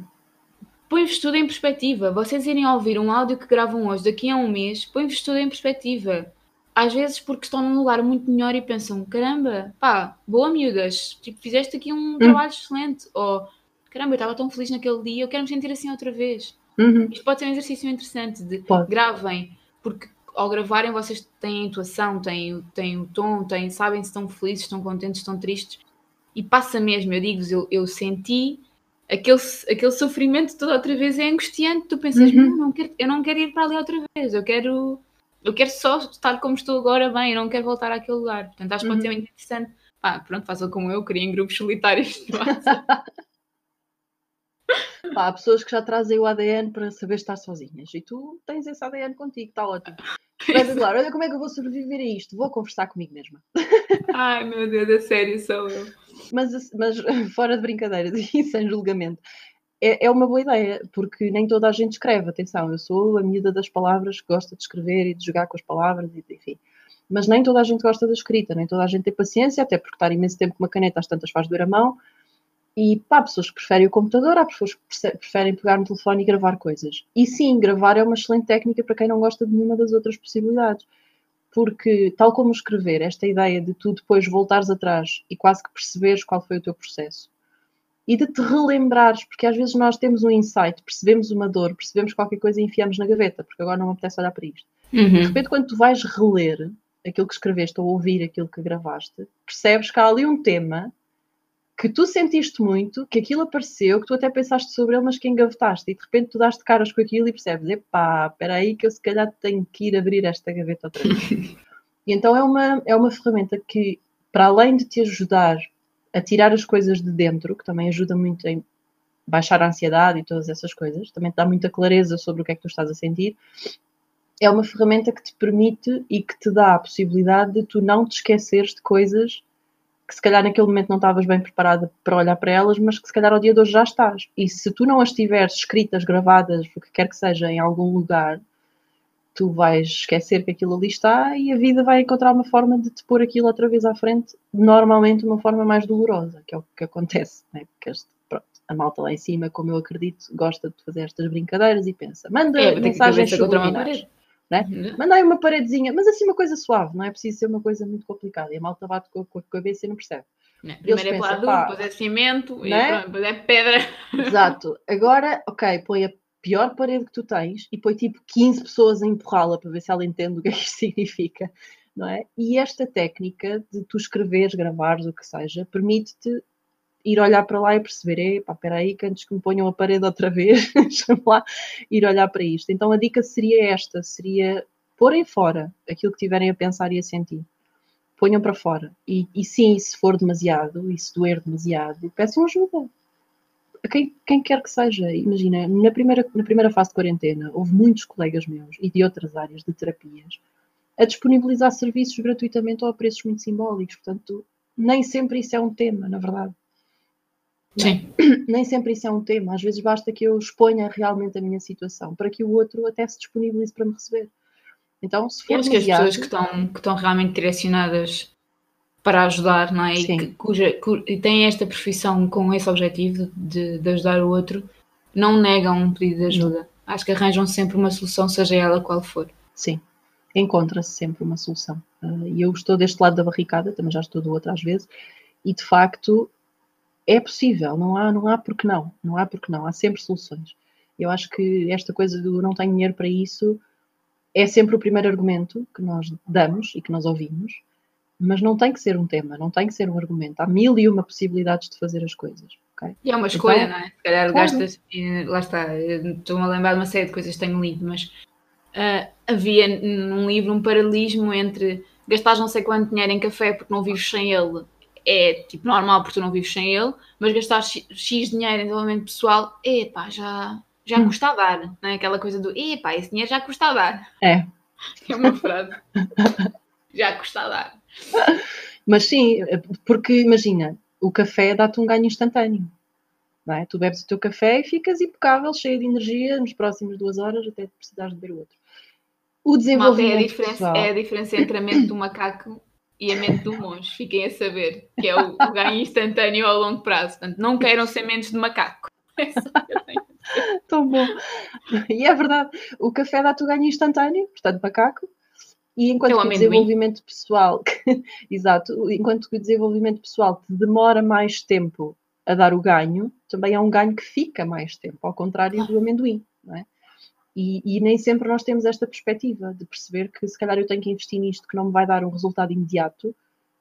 Speaker 1: põe-vos tudo em perspectiva. Vocês irem ouvir um áudio que gravam hoje, daqui a um mês, põe-vos tudo em perspectiva. Às vezes porque estão num lugar muito melhor e pensam, caramba, pá, boa miúdas, tipo, fizeste aqui um uhum. trabalho excelente. Ou, caramba, eu estava tão feliz naquele dia, eu quero me sentir assim outra vez.
Speaker 2: Uhum.
Speaker 1: Isto pode ser um exercício interessante de pode. gravem, porque ao gravarem vocês têm a intuação, têm, têm o tom, têm, sabem se estão felizes, estão contentes, estão tristes. E passa mesmo, eu digo eu, eu senti aquele, aquele sofrimento todo outra vez é angustiante. Tu pensas, uhum. não, não quero, eu não quero ir para ali outra vez, eu quero, eu quero só estar como estou agora bem, eu não quero voltar àquele lugar. Portanto, acho que pode ser uhum. muito interessante. Pá, pronto, façam como eu, criem grupos *laughs* solitários de *laughs*
Speaker 2: Pá, há pessoas que já trazem o ADN para saber estar sozinhas e tu tens esse ADN contigo, está ótimo. *laughs* Mas claro, olha como é que eu vou sobreviver a isto, vou conversar comigo mesma. *laughs*
Speaker 1: Ai meu Deus, é sério, sou eu.
Speaker 2: Mas, mas *laughs* fora de brincadeiras e sem julgamento, é, é uma boa ideia, porque nem toda a gente escreve, atenção, eu sou a miúda das palavras que gosta de escrever e de jogar com as palavras, enfim. Mas nem toda a gente gosta da escrita, nem toda a gente tem paciência, até porque estar imenso tempo com uma caneta às tantas faz doer a mão, e há pessoas que preferem o computador, há pessoas que preferem pegar no telefone e gravar coisas. E sim, gravar é uma excelente técnica para quem não gosta de nenhuma das outras possibilidades. Porque, tal como escrever, esta ideia de tu depois voltares atrás e quase que perceberes qual foi o teu processo e de te relembrares, porque às vezes nós temos um insight, percebemos uma dor, percebemos qualquer coisa e enfiamos na gaveta, porque agora não me apetece olhar para isto. Uhum. De repente, quando tu vais reler aquilo que escreveste ou ouvir aquilo que gravaste, percebes que há ali um tema que tu sentiste muito, que aquilo apareceu, que tu até pensaste sobre ele, mas que engavetaste, e de repente tu daste caras com aquilo e percebes, epá, espera aí que eu se calhar tenho que ir abrir esta gaveta outra vez. *laughs* e então é uma, é uma ferramenta que, para além de te ajudar a tirar as coisas de dentro, que também ajuda muito em baixar a ansiedade e todas essas coisas, também te dá muita clareza sobre o que é que tu estás a sentir, é uma ferramenta que te permite e que te dá a possibilidade de tu não te esqueceres de coisas que se calhar naquele momento não estavas bem preparada para olhar para elas, mas que se calhar ao dia de hoje já estás. E se tu não as tiveres escritas, gravadas, o que quer que seja, em algum lugar, tu vais esquecer que aquilo ali está e a vida vai encontrar uma forma de te pôr aquilo outra vez à frente, normalmente uma forma mais dolorosa, que é o que acontece, né? porque este, pronto, a malta lá em cima, como eu acredito, gosta de fazer estas brincadeiras e pensa, manda é, mensagens subliminares. Né? Uhum. Manda aí uma paredezinha, mas assim uma coisa suave, não é preciso ser uma coisa muito complicada. E a malta bate com, a cabeça e não percebe.
Speaker 1: Não, primeiro é pladura, depois é cimento, né? e depois é pedra. *laughs*
Speaker 2: Exato. Agora, ok, põe a pior parede que tu tens e põe tipo 15 pessoas a empurrá-la para ver se ela entende o que é que isto *laughs* significa. Não é? E esta técnica de tu escreveres, gravares, o que seja, permite-te ir olhar para lá e perceber, epá, espera aí, que antes que me ponham a parede outra vez, *laughs* deixa-me lá ir olhar para isto. Então a dica seria esta, seria porem fora aquilo que tiverem a pensar e a sentir. Ponham para fora. E, e sim, se for demasiado, e se doer demasiado, peçam ajuda. A quem, quem quer que seja. Imagina, na primeira, na primeira fase de quarentena, houve muitos colegas meus e de outras áreas de terapias a disponibilizar serviços gratuitamente ou a preços muito simbólicos. Portanto, nem sempre isso é um tema, na verdade.
Speaker 1: Sim. *clears throat*
Speaker 2: Nem sempre isso é um tema. Às vezes basta que eu exponha realmente a minha situação para que o outro até se disponibilize para me receber. Então, se for
Speaker 1: acho que as pessoas que estão, que estão realmente direcionadas para ajudar, não é? E, que, cuja, e têm esta profissão com esse objetivo de, de ajudar o outro, não negam um pedido de ajuda. Acho que arranjam sempre uma solução, seja ela qual for.
Speaker 2: Sim, encontra-se sempre uma solução. Uh, e eu estou deste lado da barricada, também já estou do outro às vezes, e de facto é possível, não há, não há porque não, não há porque não, há sempre soluções. Eu acho que esta coisa do não tenho dinheiro para isso é sempre o primeiro argumento que nós damos e que nós ouvimos, mas não tem que ser um tema, não tem que ser um argumento. Há mil e uma possibilidades de fazer as coisas. Okay?
Speaker 1: E é uma escolha, então, não é? Se calhar claro. gastas, lá está, estou-me a lembrar de uma série de coisas que tenho lido, mas uh, havia num livro um paralelismo entre gastar não sei quanto dinheiro em café porque não vives sem ele é tipo normal porque tu não vives sem ele, mas gastar X, X dinheiro em desenvolvimento pessoal, epá, já, já hum. custa a dar, não é? Aquela coisa do epá, esse dinheiro já custa a dar.
Speaker 2: É. *laughs*
Speaker 1: É uma frase. já custa a dar.
Speaker 2: Mas sim, porque imagina, o café dá-te um ganho instantâneo. Não é? Tu bebes o teu café e ficas impecável, cheio de energia nas próximas duas horas até precisares de beber outro.
Speaker 1: O desenvolvimento Malta, é, a diferença, pessoal... é a diferença entre a mente do macaco *coughs* e a mente do monge, fiquem a saber, que é o, o ganho instantâneo ao longo prazo. Portanto, não queiram ser mentes de macaco. *laughs* É só que eu tenho.
Speaker 2: Tão bom. E é verdade, o café dá-te o ganho instantâneo, portanto, macaco. E enquanto que o desenvolvimento pessoal, *laughs* exato, enquanto que o desenvolvimento pessoal te demora mais tempo a dar o ganho, também é um ganho que fica mais tempo, ao contrário do amendoim, não é? E, e, nem sempre nós temos esta perspectiva de perceber que se calhar eu tenho que investir nisto que não me vai dar um resultado imediato,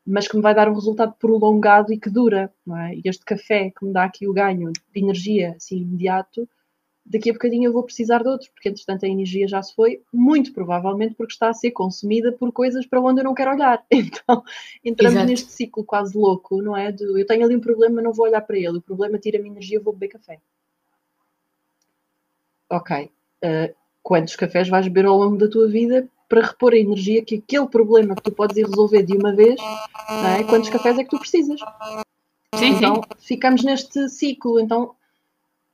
Speaker 2: mas que me vai dar um resultado prolongado e que dura, não é? E este café que me dá aqui o ganho de energia assim imediato, daqui a bocadinho eu vou precisar de outro, porque entretanto a energia já se foi, muito provavelmente porque está a ser consumida por coisas para onde eu não quero olhar. *laughs* Então entramos Exato. neste ciclo quase louco, não é? De, eu tenho ali um problema, não vou olhar para ele, o problema tira-me energia, eu vou beber café. Ok, uh, quantos cafés vais beber ao longo da tua vida para repor a energia que aquele problema que tu podes ir resolver de uma vez, é? quantos cafés é que tu precisas?
Speaker 1: Sim,
Speaker 2: então
Speaker 1: sim.
Speaker 2: ficamos neste ciclo. Então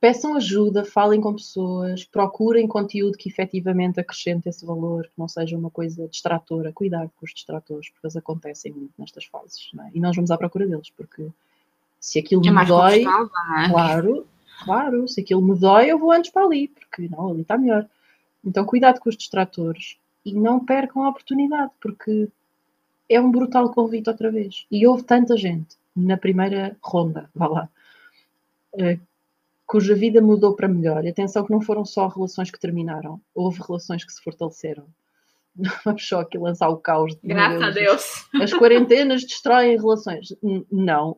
Speaker 2: peçam ajuda, falem com pessoas, procurem conteúdo que efetivamente acrescente esse valor, que não seja uma coisa distratora. Cuidado com os distratores, porque eles acontecem muito nestas fases. É? E nós vamos à procura deles, porque se aquilo é me dói, é? claro, Claro, se aquilo me dói, eu vou antes para ali, porque não, ali está melhor. Então, cuidado com os distratores e não percam a oportunidade, porque é um brutal convite outra vez. E houve tanta gente na primeira ronda, vá lá, uh, cuja vida mudou para melhor. E atenção que não foram só relações que terminaram, houve relações que se fortaleceram. *laughs* Não vamos só aqui lançar o caos.
Speaker 1: De, Graças Deus, a Deus.
Speaker 2: As quarentenas destroem relações. Não.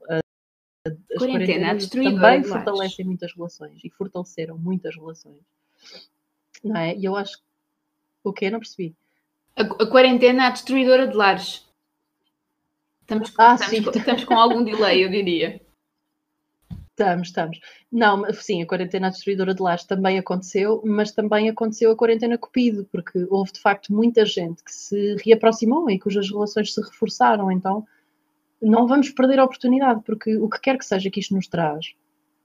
Speaker 2: As
Speaker 1: Quarentena,
Speaker 2: quarentenas
Speaker 1: destruidora
Speaker 2: também fortalecem muitas relações e fortaleceram muitas relações. Não é? E eu acho. O quê? Não percebi.
Speaker 1: A, a quarentena é destruidora de lares. Estamos,
Speaker 2: Ah,
Speaker 1: estamos estamos com algum delay, eu diria.
Speaker 2: Estamos, estamos. Não, mas sim, a quarentena destruidora de lares também aconteceu, mas também aconteceu a quarentena Cupido, porque houve de facto muita gente que se reaproximou e cujas relações se reforçaram. Então, não vamos perder a oportunidade, porque o que quer que seja que isto nos traz,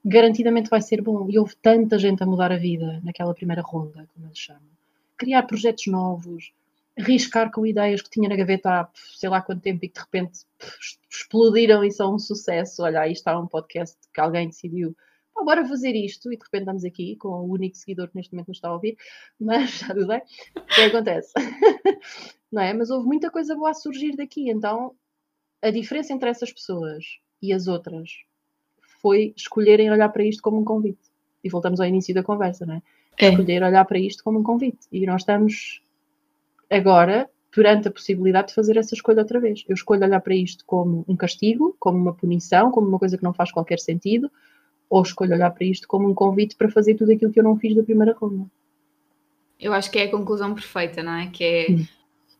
Speaker 2: garantidamente vai ser bom. E houve tanta gente a mudar a vida naquela primeira ronda, como eles chamam. Criar projetos novos, arriscar com ideias que tinha na gaveta há sei lá quanto tempo e que de repente explodiram e são um sucesso. Olha, aí está um podcast que alguém decidiu. "Pá, bora fazer isto, e de repente estamos aqui com o único seguidor que neste momento nos está a ouvir, mas *laughs* já tudo bem, o que acontece? *laughs* Não é? Mas houve muita coisa boa a surgir daqui, então a diferença entre essas pessoas e as outras foi escolherem olhar para isto como um convite. E voltamos ao início da conversa, não é?
Speaker 1: É.
Speaker 2: Escolher olhar para isto como um convite. E nós estamos agora perante a possibilidade de fazer essa escolha outra vez. Eu escolho olhar para isto como um castigo, como uma punição, como uma coisa que não faz qualquer sentido, ou escolho olhar para isto como um convite para fazer tudo aquilo que eu não fiz da primeira ronda.
Speaker 1: Eu acho que é a conclusão perfeita, não é? Que é
Speaker 2: Hum.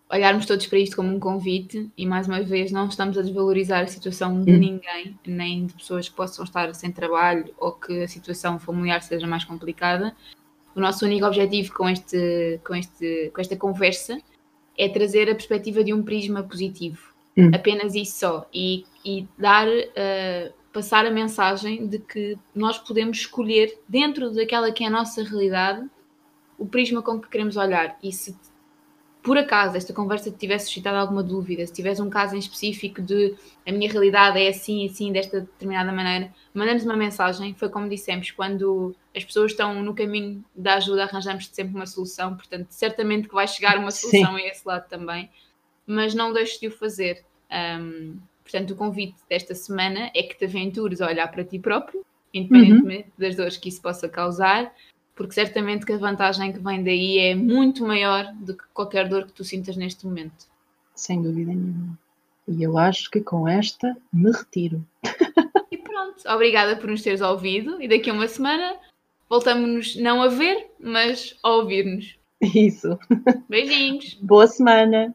Speaker 1: Olharmos todos para isto como um convite e, mais uma vez, não estamos a desvalorizar a situação de
Speaker 2: Hum.
Speaker 1: ninguém, nem de pessoas que possam estar sem trabalho ou que a situação familiar seja mais complicada. O nosso único objetivo com, este, com, este, com esta conversa é trazer a perspectiva de um prisma positivo.
Speaker 2: Hum.
Speaker 1: Apenas isso só. E, e dar, eh, passar a mensagem de que nós podemos escolher, dentro daquela que é a nossa realidade, o prisma com que queremos olhar. E se por acaso esta conversa te tivesse suscitado alguma dúvida, se tivesse um caso em específico de a minha realidade é assim, assim, desta determinada maneira, manda-nos uma mensagem. Foi como dissemos, quando as pessoas estão no caminho da ajuda, arranjamos sempre uma solução. Portanto, certamente que vai chegar uma
Speaker 2: Sim.
Speaker 1: solução a esse lado também. Mas não deixes de o fazer. Ahm, portanto, o convite desta semana é que te aventures a olhar para ti próprio, independentemente das dores que isso possa causar, porque certamente que a vantagem que vem daí é muito maior do que qualquer dor que tu sintas neste momento.
Speaker 2: Sem dúvida nenhuma. E eu acho que com esta me retiro. *laughs*
Speaker 1: E pronto, obrigada por nos teres ouvido e daqui a uma semana voltamos-nos não a ver, mas a ouvir-nos.
Speaker 2: Isso.
Speaker 1: Beijinhos!
Speaker 2: Boa semana.